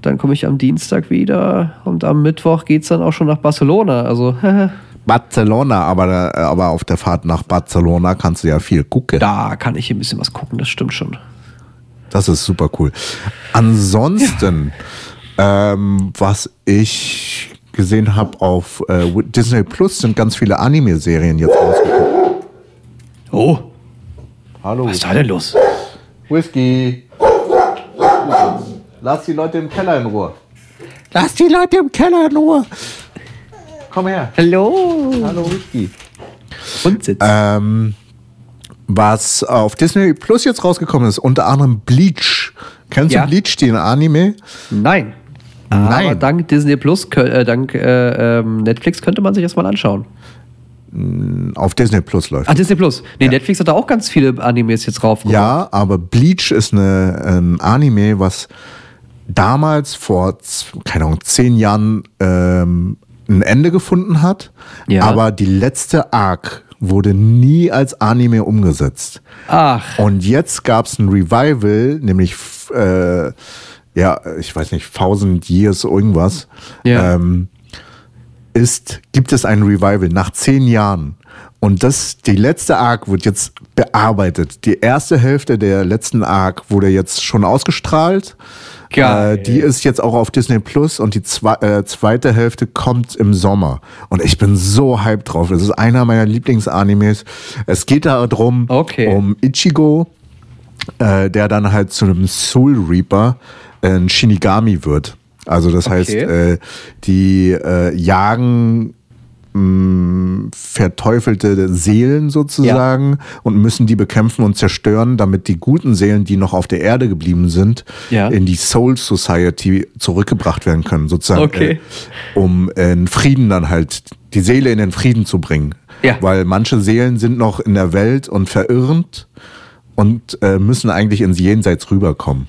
dann komme ich am Dienstag wieder und am Mittwoch geht es dann auch schon nach Barcelona. Also, Barcelona, aber, äh, aber auf der Fahrt nach Barcelona kannst du ja viel gucken. da kann ich ein bisschen was gucken, das stimmt schon. Das ist super cool. Ansonsten, ähm, was ich gesehen habe auf äh, Disney Plus, sind ganz viele Anime-Serien jetzt rausgekommen. Oh, Hallo. was ist da denn los? Whisky. Lass die Leute im Keller in Ruhe. Lass die Leute im Keller in Ruhe. Komm her. Hallo. Hallo Whisky. Und Sitz. Ähm, was auf Disney Plus jetzt rausgekommen ist, unter anderem Bleach. Kennst Ja. du Bleach, den Anime? Nein. Nein. Aber dank Disney Plus, äh, dank äh, ähm, Netflix könnte man sich das mal anschauen. Auf Disney Plus läuft. Ach, Disney Plus. Nee, Netflix hat da auch ganz viele Animes jetzt drauf. Ja, aber Bleach ist eine, ein Anime, was damals vor, keine Ahnung, zehn Jahren ähm, ein Ende gefunden hat. Ja. Aber die letzte Arc wurde nie als Anime umgesetzt. Ach, Und jetzt gab es ein Revival, nämlich, äh, ja, ich weiß nicht, Thousand Years irgendwas. Ja. Ähm, ist, gibt es ein Revival nach zehn Jahren. Und das, die letzte Arc wird jetzt bearbeitet. Die erste Hälfte der letzten Arc wurde jetzt schon ausgestrahlt. Geil. Äh, die ist jetzt auch auf Disney Plus und die zwe äh, zweite Hälfte kommt im Sommer. Und ich bin so hyped drauf. Das ist einer meiner Lieblingsanimes. Es geht darum, Okay. um Ichigo, äh, der dann halt zu einem Soul Reaper, äh, ein Shinigami wird. Also das heißt, Okay. äh, die äh, jagen mh, verteufelte Seelen sozusagen und müssen die bekämpfen und zerstören, damit die guten Seelen, die noch auf der Erde geblieben sind, Ja. in die Soul Society zurückgebracht werden können, sozusagen, Okay. äh, um in Frieden dann halt die Seele in den Frieden zu bringen. Ja. Weil manche Seelen sind noch in der Welt und verirrend und äh, müssen eigentlich ins Jenseits rüberkommen.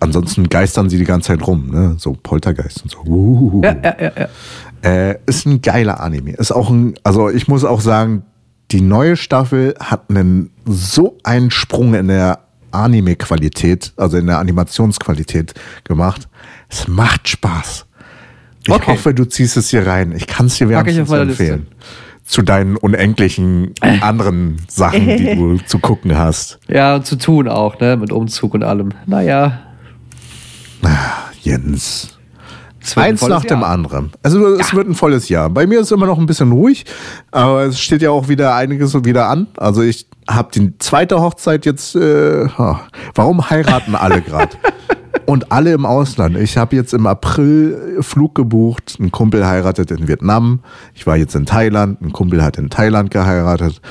Ansonsten geistern sie die ganze Zeit rum, ne? So Poltergeist und so. Uh. Ja, ja, ja, ja. Äh, ist ein geiler Anime. Ist auch ein, also ich muss auch sagen, die neue Staffel hat einen so einen Sprung in der Anime-Qualität, also in der Animationsqualität gemacht. Es macht Spaß. Ich Okay. hoffe, du ziehst es hier rein. Ich kann es dir wärmstens meine Liste. empfehlen. Zu deinen unendlichen anderen Sachen, die du zu gucken hast. Ja, und zu tun auch, ne? Mit Umzug und allem. Naja. Jens. es wird ein Eins volles nach dem Jahr. anderen. Also es wird ein volles Jahr. Bei mir ist immer noch ein bisschen ruhig, aber es steht ja auch wieder einiges wieder an. Also ich habe die zweite Hochzeit jetzt. Äh, warum heiraten alle gerade? Und alle im Ausland. Ich habe jetzt im April Flug gebucht. Ein Kumpel heiratet in Vietnam. Ich war jetzt in Thailand. Ein Kumpel hat in Thailand geheiratet.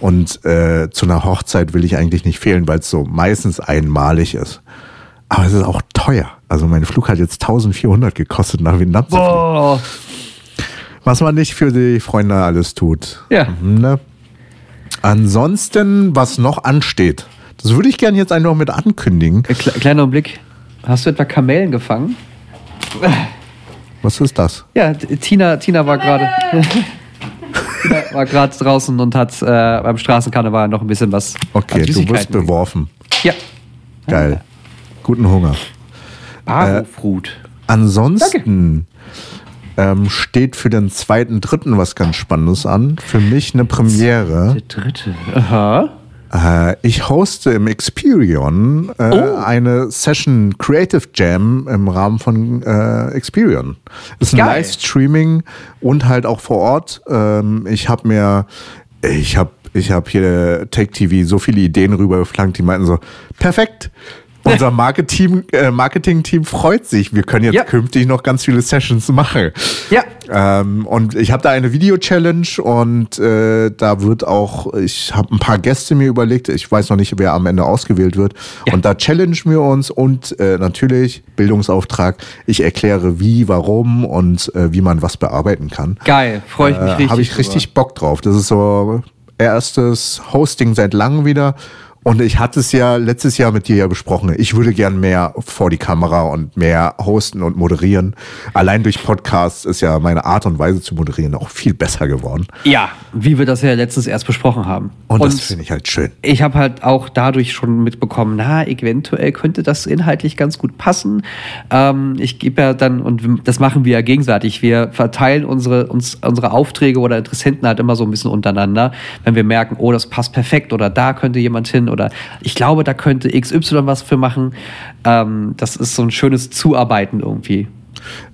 Und äh, zu einer Hochzeit will ich eigentlich nicht fehlen, weil es so meistens einmalig ist. Aber es ist auch teuer. Also mein Flug hat jetzt 1400 gekostet, nach Vietnam zu fliegen. Boah. Was man nicht für die Freunde alles tut. Ja. Ne? Ansonsten, was noch ansteht, das würde ich gerne jetzt einfach mit ankündigen. Äh, kle- Kleiner Blick. Hast du etwa Kamellen gefangen? Was ist das? Ja, Tina, Tina war gerade. Tina war gerade draußen und hat äh, beim Straßenkarneval noch ein bisschen was. Okay, du wirst beworfen. Ja. Geil. Guten Hunger. Barofruit. Ansonsten ähm, steht für den zweiten, dritten was ganz Spannendes an. Für mich eine Premiere. Der dritte. Aha. Äh, ich hoste im Experion äh, Oh. eine Session Creative Jam im Rahmen von äh, Experion. Ist ein. Livestreaming und halt auch vor Ort. Ähm, ich habe mir, ich habe ich hab hier Tech TV so viele Ideen rübergeflankt, die meinten so, perfekt. Unser Marketing, äh, Marketing-Team freut sich. Wir können jetzt Ja. künftig noch ganz viele Sessions machen. Ja. Ähm, und ich habe da eine Video-Challenge und äh, da wird auch, ich habe ein paar Gäste mir überlegt, ich weiß noch nicht, wer am Ende ausgewählt wird. Ja. Und da challengen wir uns und äh, natürlich Bildungsauftrag, ich erkläre wie, warum und äh, wie man was bearbeiten kann. Geil, freue ich mich Äh, richtig. habe ich richtig Bock drauf. Das ist so erstes Hosting seit langem wieder. Und ich hatte es ja letztes Jahr mit dir ja besprochen. Ich würde gern mehr vor die Kamera und mehr hosten und moderieren. Allein durch Podcasts ist ja meine Art und Weise zu moderieren auch viel besser geworden. Ja, wie wir das ja letztens erst besprochen haben. Und, das finde ich halt schön. ich habe halt auch dadurch schon mitbekommen, na, eventuell könnte das inhaltlich ganz gut passen. Ähm, ich gebe ja dann, und das machen wir ja gegenseitig, wir verteilen unsere, uns, unsere Aufträge oder Interessenten halt immer so ein bisschen untereinander, wenn wir merken, oh, das passt perfekt oder da könnte jemand hin oder ich glaube, da könnte XY was für machen. Ähm, das ist so ein schönes Zuarbeiten irgendwie.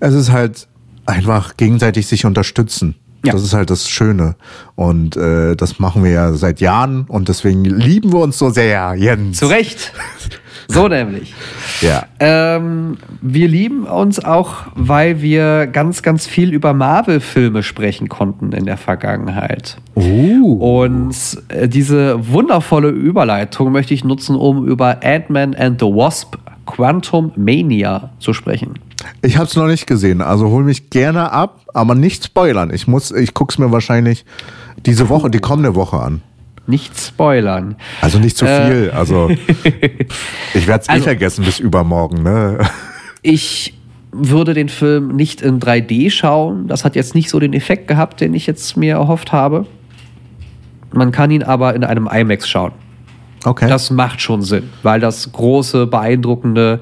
Es ist halt einfach gegenseitig sich unterstützen. Ja. Das ist halt das Schöne. Und äh, das machen wir ja seit Jahren und deswegen lieben wir uns so sehr, Jens. Zu Recht. So nämlich. Ja. Ähm, wir lieben uns auch, weil wir ganz, ganz viel über Marvel-Filme sprechen konnten in der Vergangenheit. Oh. Und äh, diese wundervolle Überleitung möchte ich nutzen, um über Ant-Man and the Wasp Quantum Mania zu sprechen. Ich habe es noch nicht gesehen, also hol mich gerne ab, aber nicht spoilern. Ich muss, ich guck's mir wahrscheinlich diese Woche, die kommende Woche an. Nicht spoilern. Also nicht zu Äh. viel. Also ich werde es eh Also- vergessen bis übermorgen. Ne? Ich würde den Film nicht in 3D schauen. Das hat jetzt nicht so den Effekt gehabt, den ich jetzt mir erhofft habe. Man kann ihn aber in einem IMAX schauen. Okay. Das macht schon Sinn, weil das große, beeindruckende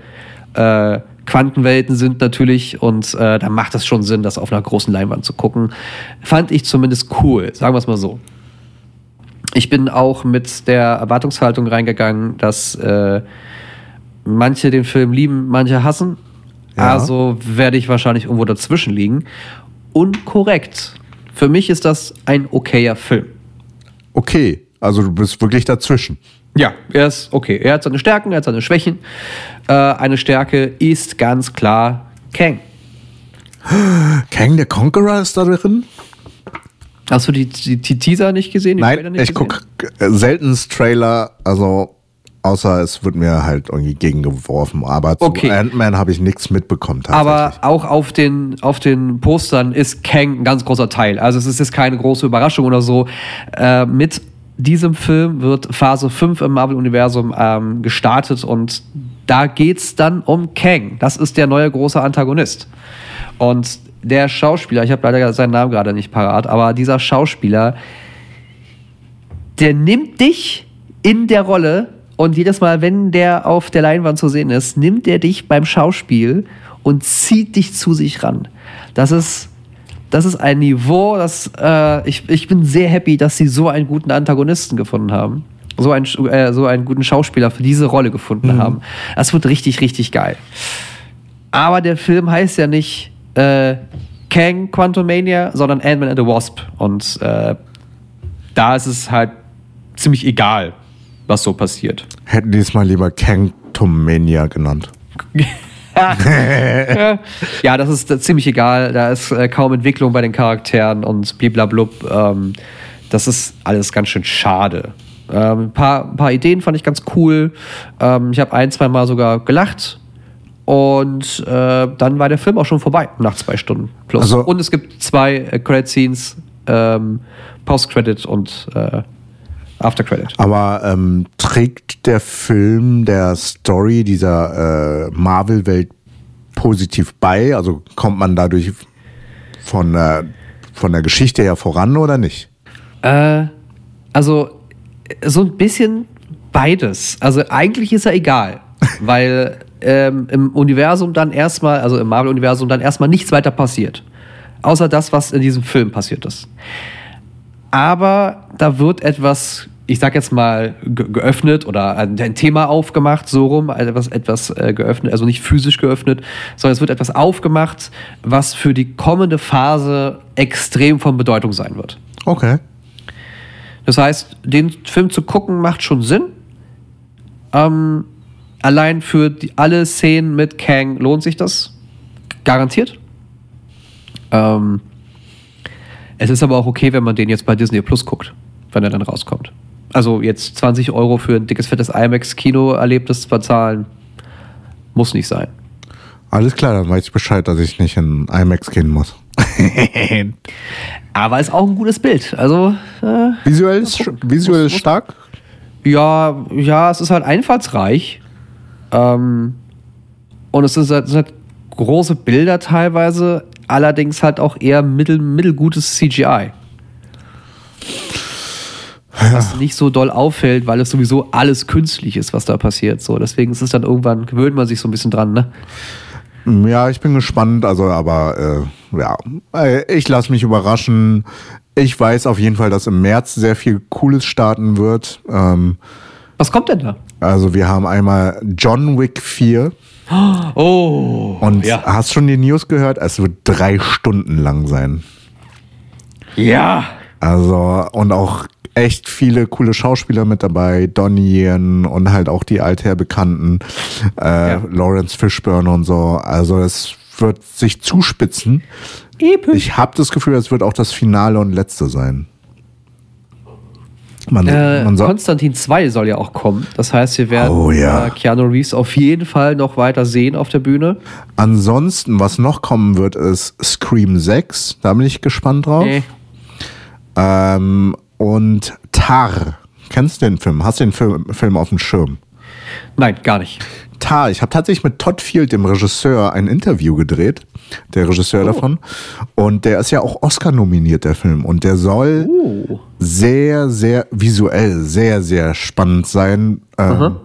äh, Quantenwelten sind natürlich und äh, da macht es schon Sinn, das auf einer großen Leinwand zu gucken. Fand ich zumindest cool, sagen wir es mal so. Ich bin auch mit der Erwartungshaltung reingegangen, dass äh, manche den Film lieben, manche hassen. Ja. Also werde ich wahrscheinlich irgendwo dazwischen liegen. Und korrekt. Für mich ist das ein okayer Film. Okay, also du bist wirklich dazwischen. Ja, er ist okay. Er hat seine Stärken, er hat seine Schwächen. Äh, eine Stärke ist ganz klar Kang. Kang der Conqueror ist da drin? Hast du die, die, die Teaser nicht gesehen? Die Nein, nicht ich gucke selten Trailer, also außer es wird mir halt irgendwie gegengeworfen. Aber zu Okay. Ant-Man habe ich nichts mitbekommen Aber auch auf den, auf den Postern ist Kang ein ganz großer Teil. Also es ist jetzt keine große Überraschung oder so. Äh, mit diesem Film wird Phase 5 im Marvel-Universum ähm, gestartet und da geht's dann um Kang. Das ist der neue große Antagonist. Und der Schauspieler, ich habe leider seinen Namen gerade nicht parat, aber dieser Schauspieler, der nimmt dich in der Rolle und jedes Mal, wenn der auf der Leinwand zu sehen ist, nimmt er dich beim Schauspiel und zieht dich zu sich ran. Das ist, das ist ein Niveau, das äh, ich, ich bin sehr happy, dass sie so einen guten Antagonisten gefunden haben. So, ein, äh, so einen guten Schauspieler für diese Rolle gefunden haben. Das wird richtig, richtig geil. Aber der Film heißt ja nicht äh, Kang Quantum Mania, sondern Ant-Man and the Wasp. Und äh, da ist es halt ziemlich egal, was so passiert. Hätten die es mal lieber Kangtomania genannt. ja, das ist äh, ziemlich egal. Da ist äh, kaum Entwicklung bei den Charakteren und bliblablub. Ähm, das ist alles ganz schön schade. Ähm, ein, paar, ein paar Ideen fand ich ganz cool. Ähm, ich habe ein, zwei Mal sogar gelacht. Und äh, dann war der Film auch schon vorbei, nach zwei Stunden plus. Also- und es gibt zwei äh, Credit-Scenes, ähm, Post-Credit und äh, After-Credit. Aber ähm, trägt der Film der Story dieser äh, Marvel-Welt positiv bei? Also kommt man dadurch von, äh, von der Geschichte her voran oder nicht? Äh, also so ein bisschen beides. Also eigentlich ist er egal, weil ähm, im Universum dann erstmal, also im Marvel-Universum dann erstmal nichts weiter passiert. Außer das, was in diesem Film passiert ist. Aber da wird etwas ich sag jetzt mal, ge geöffnet oder ein ein Thema aufgemacht, so rum, also etwas, etwas äh, geöffnet, also nicht physisch geöffnet, sondern es wird etwas aufgemacht, was für die kommende Phase extrem von Bedeutung sein wird. Okay. Das heißt, den Film zu gucken macht schon Sinn. Ähm, allein für die, alle Szenen mit Kang lohnt sich das. Garantiert. Ähm, es ist aber auch okay, wenn man den jetzt bei Disney Plus guckt, wenn er dann rauskommt. Also jetzt 20 Euro für ein dickes, fettes IMAX-Kino-Erlebnis bezahlen, muss nicht sein. Alles klar, dann weiß ich Bescheid, dass ich nicht in IMAX gehen muss. Aber ist auch ein gutes Bild. Also, äh, Visuell, ist, visuell ist muss- stark. Ja, ja, es ist halt einfallsreich. Ähm, und es sind halt, sind halt große Bilder teilweise, allerdings halt auch eher mittel, mittelgutes CGI. Was nicht so doll auffällt, weil es sowieso alles künstlich ist, was da passiert. So, deswegen ist es dann irgendwann, gewöhnt man sich so ein bisschen dran, ne? Ja, ich bin gespannt, also aber äh, ja, ich lasse mich überraschen. Ich weiß auf jeden Fall, dass im März sehr viel Cooles starten wird. Ähm, Was kommt denn da? also wir haben einmal John Wick 4 Oh, und ja. hast schon die News gehört? Es wird drei Stunden lang sein. Ja. Also und auch echt viele coole Schauspieler mit dabei, Donnie und halt auch die alther äh, Ja. Lawrence Fishburne und so. Also es wird sich zuspitzen. Episch. Ich habe das Gefühl, es wird auch das Finale und letzte sein. Man, Äh, man soll, Konstantin 2 soll ja auch kommen. Das heißt, wir werden Oh, ja. äh, Keanu Reeves auf jeden Fall noch weiter sehen auf der Bühne. ansonsten, was noch kommen wird, ist Scream 6. Da bin ich gespannt drauf. Nee. Ähm, und Tar. Kennst du den Film? Hast du den Film, Film auf dem Schirm? Nein, gar nicht. Tar. Ich habe tatsächlich mit Todd Field, dem Regisseur, ein Interview gedreht. Der Regisseur davon. Und der ist ja auch Oscar nominiert, der Film. Und der soll Oh. sehr, sehr visuell, sehr, sehr spannend sein. Ähm,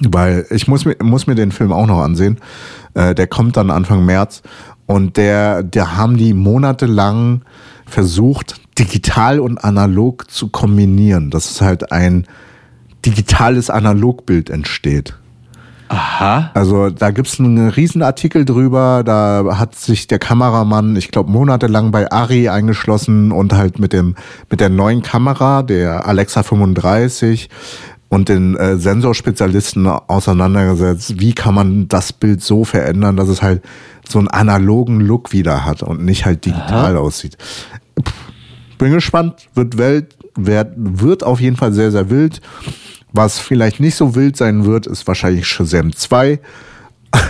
weil ich muss mir, muss mir den Film auch noch ansehen. Äh, der kommt dann Anfang März. Und der, der haben die monatelang versucht, digital und analog zu kombinieren. Dass es halt ein digitales Analogbild entsteht. Aha. Also da gibt's einen riesen Artikel drüber, da hat sich der Kameramann, ich glaube, monatelang bei Ari eingeschlossen und halt mit dem mit der neuen Kamera, der Alexa 35 und den äh, Sensorspezialisten auseinandergesetzt, wie kann man das Bild so verändern, dass es halt so einen analogen Look wieder hat und nicht halt digital aussieht. Pff, bin gespannt, wird Welt, wird, wird auf jeden Fall sehr, sehr wild. Was vielleicht nicht so wild sein wird, ist wahrscheinlich Shazam 2.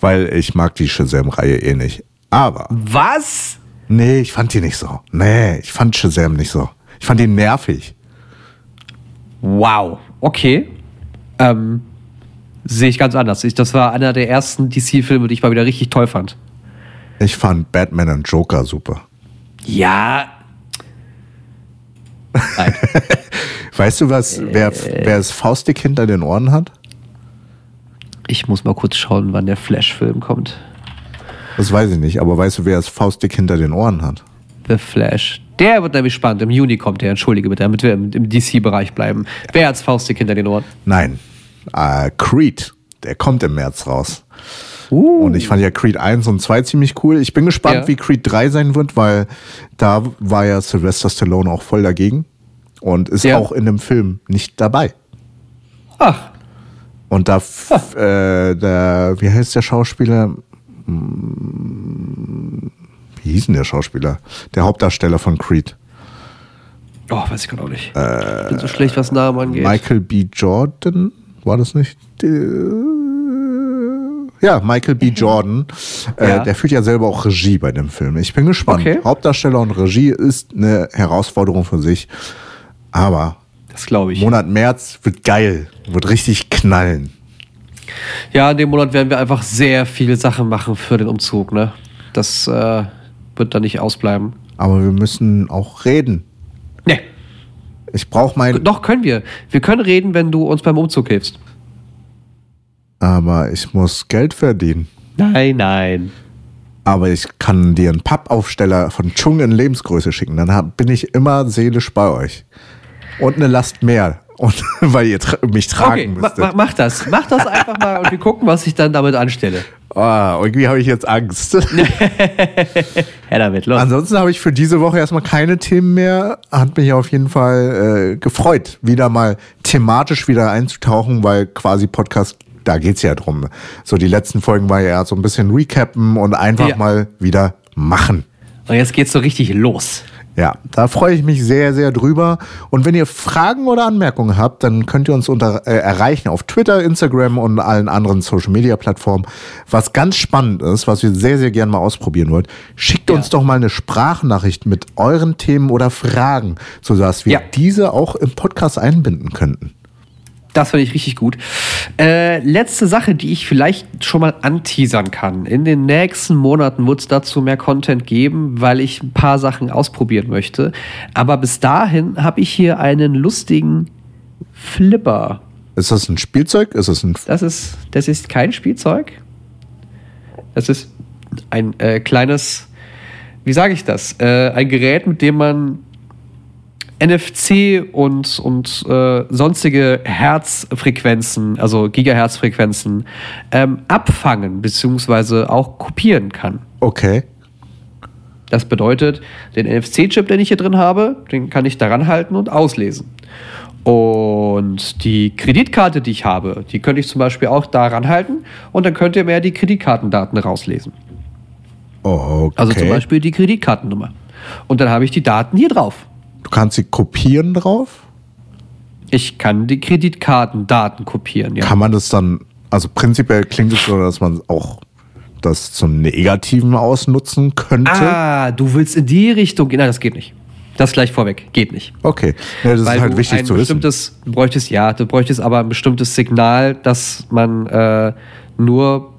Weil ich mag die Shazam-Reihe eh nicht. Aber, Was? nee, ich fand die nicht so. Nee, ich fand Shazam nicht so. Ich fand die nervig. Wow. Okay. Ähm, sehe ich ganz anders. Ich, das war einer der ersten DC-Filme, die ich mal wieder richtig toll fand. Ich fand Batman und Joker super. Ja. Nein. Weißt du, was, wer, wer das Faustdick hinter den Ohren hat? ich muss mal kurz schauen, wann der Flash-Film kommt. Das weiß ich nicht, aber weißt du, wer das Faustdick hinter den Ohren hat? The Flash. Der wird nämlich spannend. Im Juni kommt der, entschuldige bitte, damit wir im, im DC-Bereich bleiben. Wer hat's Faustdick hinter den Ohren? Nein. Äh, Creed, der kommt im März raus. Uh. Und ich fand ja Creed 1 und 2 ziemlich cool. Ich bin gespannt, Ja. wie Creed 3 sein wird, weil da war ja Sylvester Stallone auch voll dagegen und ist Ja. auch in dem Film nicht dabei. Ach, Und da, f- äh, der, wie heißt der Schauspieler? Hm, Wie hieß denn der Schauspieler? Der Hauptdarsteller von Creed. oh, weiß ich auch nicht. ich bin so schlecht, was Namen angeht. Michael B. Jordan, war das nicht? Die- Ja, Michael B. Jordan. Äh, Ja. Der führt ja selber auch Regie bei dem Film. Ich bin gespannt. Okay. Hauptdarsteller und Regie ist eine Herausforderung für sich. Aber Das glaube ich. Monat März wird geil. Wird richtig knallen. Ja, in dem Monat werden wir einfach sehr viele Sachen machen für den Umzug, ne? Das äh, wird dann nicht ausbleiben. Aber wir müssen auch reden. Ich brauche mein. doch können wir. Wir können reden, wenn du uns beim Umzug hilfst. Aber ich muss Geld verdienen. Nein, nein. Aber ich kann dir einen Pappaufsteller von Chung in Lebensgröße schicken. Dann bin ich immer seelisch bei euch. und eine Last mehr. Und weil ihr tra mich tragen Okay, müsstet. ma mach das. Mach das einfach mal und wir gucken, was ich dann damit anstelle. Ah, irgendwie habe ich jetzt Angst. Her damit, los. Ansonsten habe ich für diese Woche erstmal keine Themen mehr. Hat mich auf jeden Fall äh, gefreut, wieder mal thematisch wieder einzutauchen, weil quasi Podcast, da geht's ja drum. So die letzten Folgen war ja so ein bisschen recappen und einfach Ja. mal wieder machen. Und jetzt geht's so richtig los. Ja, da freue ich mich sehr, sehr drüber. Und wenn ihr Fragen oder Anmerkungen habt, dann könnt ihr uns unter, äh, erreichen auf Twitter, Instagram und allen anderen Social Media Plattformen. Was ganz spannend ist, was wir sehr, sehr gerne mal ausprobieren wollt, schickt uns doch mal eine Sprachnachricht mit euren Themen oder Fragen, sodass wir Ja. diese auch im Podcast einbinden könnten. Das finde ich richtig gut. Äh, letzte Sache, die ich vielleicht schon mal anteasern kann. In den nächsten Monaten wird es dazu mehr Content geben, weil ich ein paar Sachen ausprobieren möchte. Aber bis dahin habe ich hier einen lustigen Flipper. Ist das ein Spielzeug? Ist das ein. Das ist, das ist kein Spielzeug. Das ist ein äh, kleines, wie sage ich das? Äh, ein Gerät, mit dem man NFC und, und äh, sonstige Herzfrequenzen, also Gigahertzfrequenzen, ähm, abfangen bzw. auch kopieren kann. Okay. Das bedeutet, den NFC-Chip, den ich hier drin habe, den kann ich daran halten und auslesen. Und die Kreditkarte, die ich habe, die könnte ich zum Beispiel auch daran halten und dann könnt ihr mir die Kreditkartendaten rauslesen. Oh, okay. Also zum Beispiel die Kreditkartennummer. Und dann habe ich die Daten hier drauf. Du kannst sie kopieren drauf? Ich kann die Kreditkartendaten kopieren, ja. Kann man das dann, also prinzipiell klingt es so, dass man auch das zum Negativen ausnutzen könnte. Ah, du willst in die Richtung gehen. Nein, das geht nicht. Das gleich vorweg. Geht nicht. Okay, ja, das ist Weil halt du wichtig zu wissen. du bräuchtest, ja, du bräuchtest aber ein bestimmtes Signal, das man äh, nur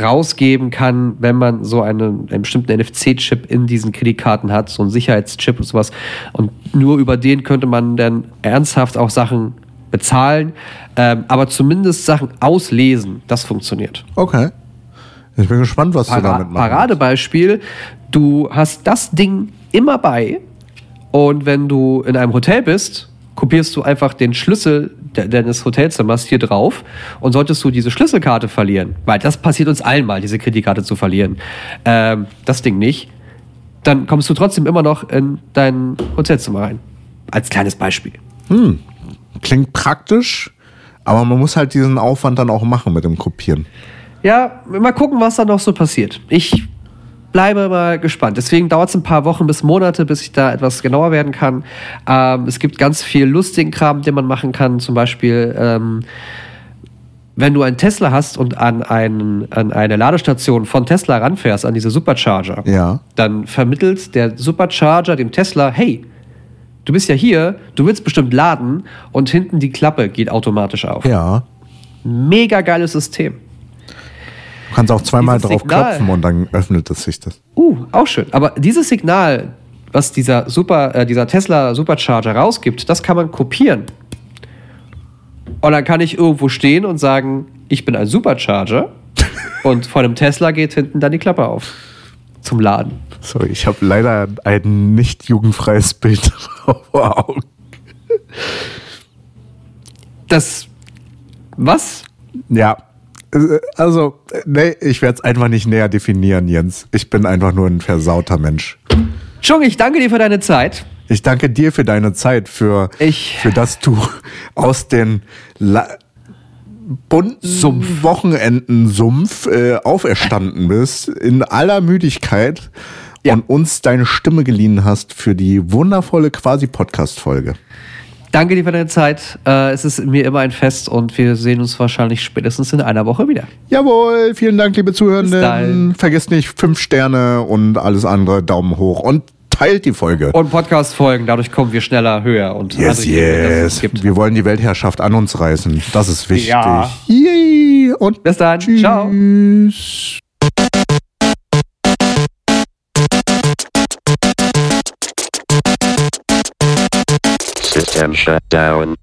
rausgeben kann, wenn man so einen, einen bestimmten NFC-Chip in diesen Kreditkarten hat, so einen Sicherheitschip und sowas. Und nur über den könnte man dann ernsthaft auch Sachen bezahlen, ähm, aber zumindest Sachen auslesen. Das funktioniert. Okay. Ich bin gespannt, was du Para damit machst. Paradebeispiel, du hast das Ding immer bei und wenn du in einem Hotel bist, kopierst du einfach den Schlüssel deines Hotelzimmers hier drauf und solltest du diese Schlüsselkarte verlieren, weil das passiert uns allen mal, diese Kreditkarte zu verlieren, ähm, das Ding nicht, dann kommst du trotzdem immer noch in dein Hotelzimmer rein. Als kleines Beispiel. Klingt praktisch, aber man muss halt diesen Aufwand dann auch machen mit dem Kopieren. Ja, mal gucken, was da noch so passiert. Ich bleibe mal gespannt. Deswegen dauert es ein paar Wochen bis Monate, bis ich da etwas genauer werden kann. Ähm, es gibt ganz viel lustigen Kram, den man machen kann. Zum Beispiel, ähm, wenn du einen Tesla hast und an, einen, an eine Ladestation von Tesla ranfährst, an diese Supercharger, Ja. dann vermittelt der Supercharger dem Tesla, hey, du bist ja hier, du willst bestimmt laden und hinten die Klappe geht automatisch auf. Ja. Mega geiles System. Du kannst auch zweimal drauf Signal. klopfen und dann öffnet es sich das. Uh, auch schön. Aber dieses Signal, was dieser, Super, äh, dieser Tesla Supercharger rausgibt, das kann man kopieren. Und dann kann ich irgendwo stehen und sagen, ich bin ein Supercharger. und vor dem Tesla geht hinten dann die Klappe auf. Zum Laden. Sorry, ich habe leider ein nicht jugendfreies Bild vor Augen. Das. Was? Ja. Also, nee, ich werde es einfach nicht näher definieren, Jens. Ich bin einfach nur ein versauter Mensch. Chung, ich danke dir für deine Zeit. Ich danke dir für deine Zeit, für, Ich- für dass du aus den La bunten Sumpf. Wochenenden-Sumpf äh, auferstanden bist, in aller Müdigkeit Ja. und uns deine Stimme geliehen hast für die wundervolle Quasi-Podcast-Folge. Danke dir für deine Zeit. Äh, es ist mir immer ein Fest und wir sehen uns wahrscheinlich spätestens in einer Woche wieder. Jawohl, vielen Dank, liebe Zuhörenden. Vergesst nicht, fünf Sterne und alles andere, Daumen hoch und teilt die Folge. Und Podcast-Folgen, dadurch kommen wir schneller, höher und Yes, yes. gibt. Wir wollen die Weltherrschaft an uns reißen. Das ist wichtig. Ja. Yay. Und Bis dann. tschüss. Ciao. System shut down.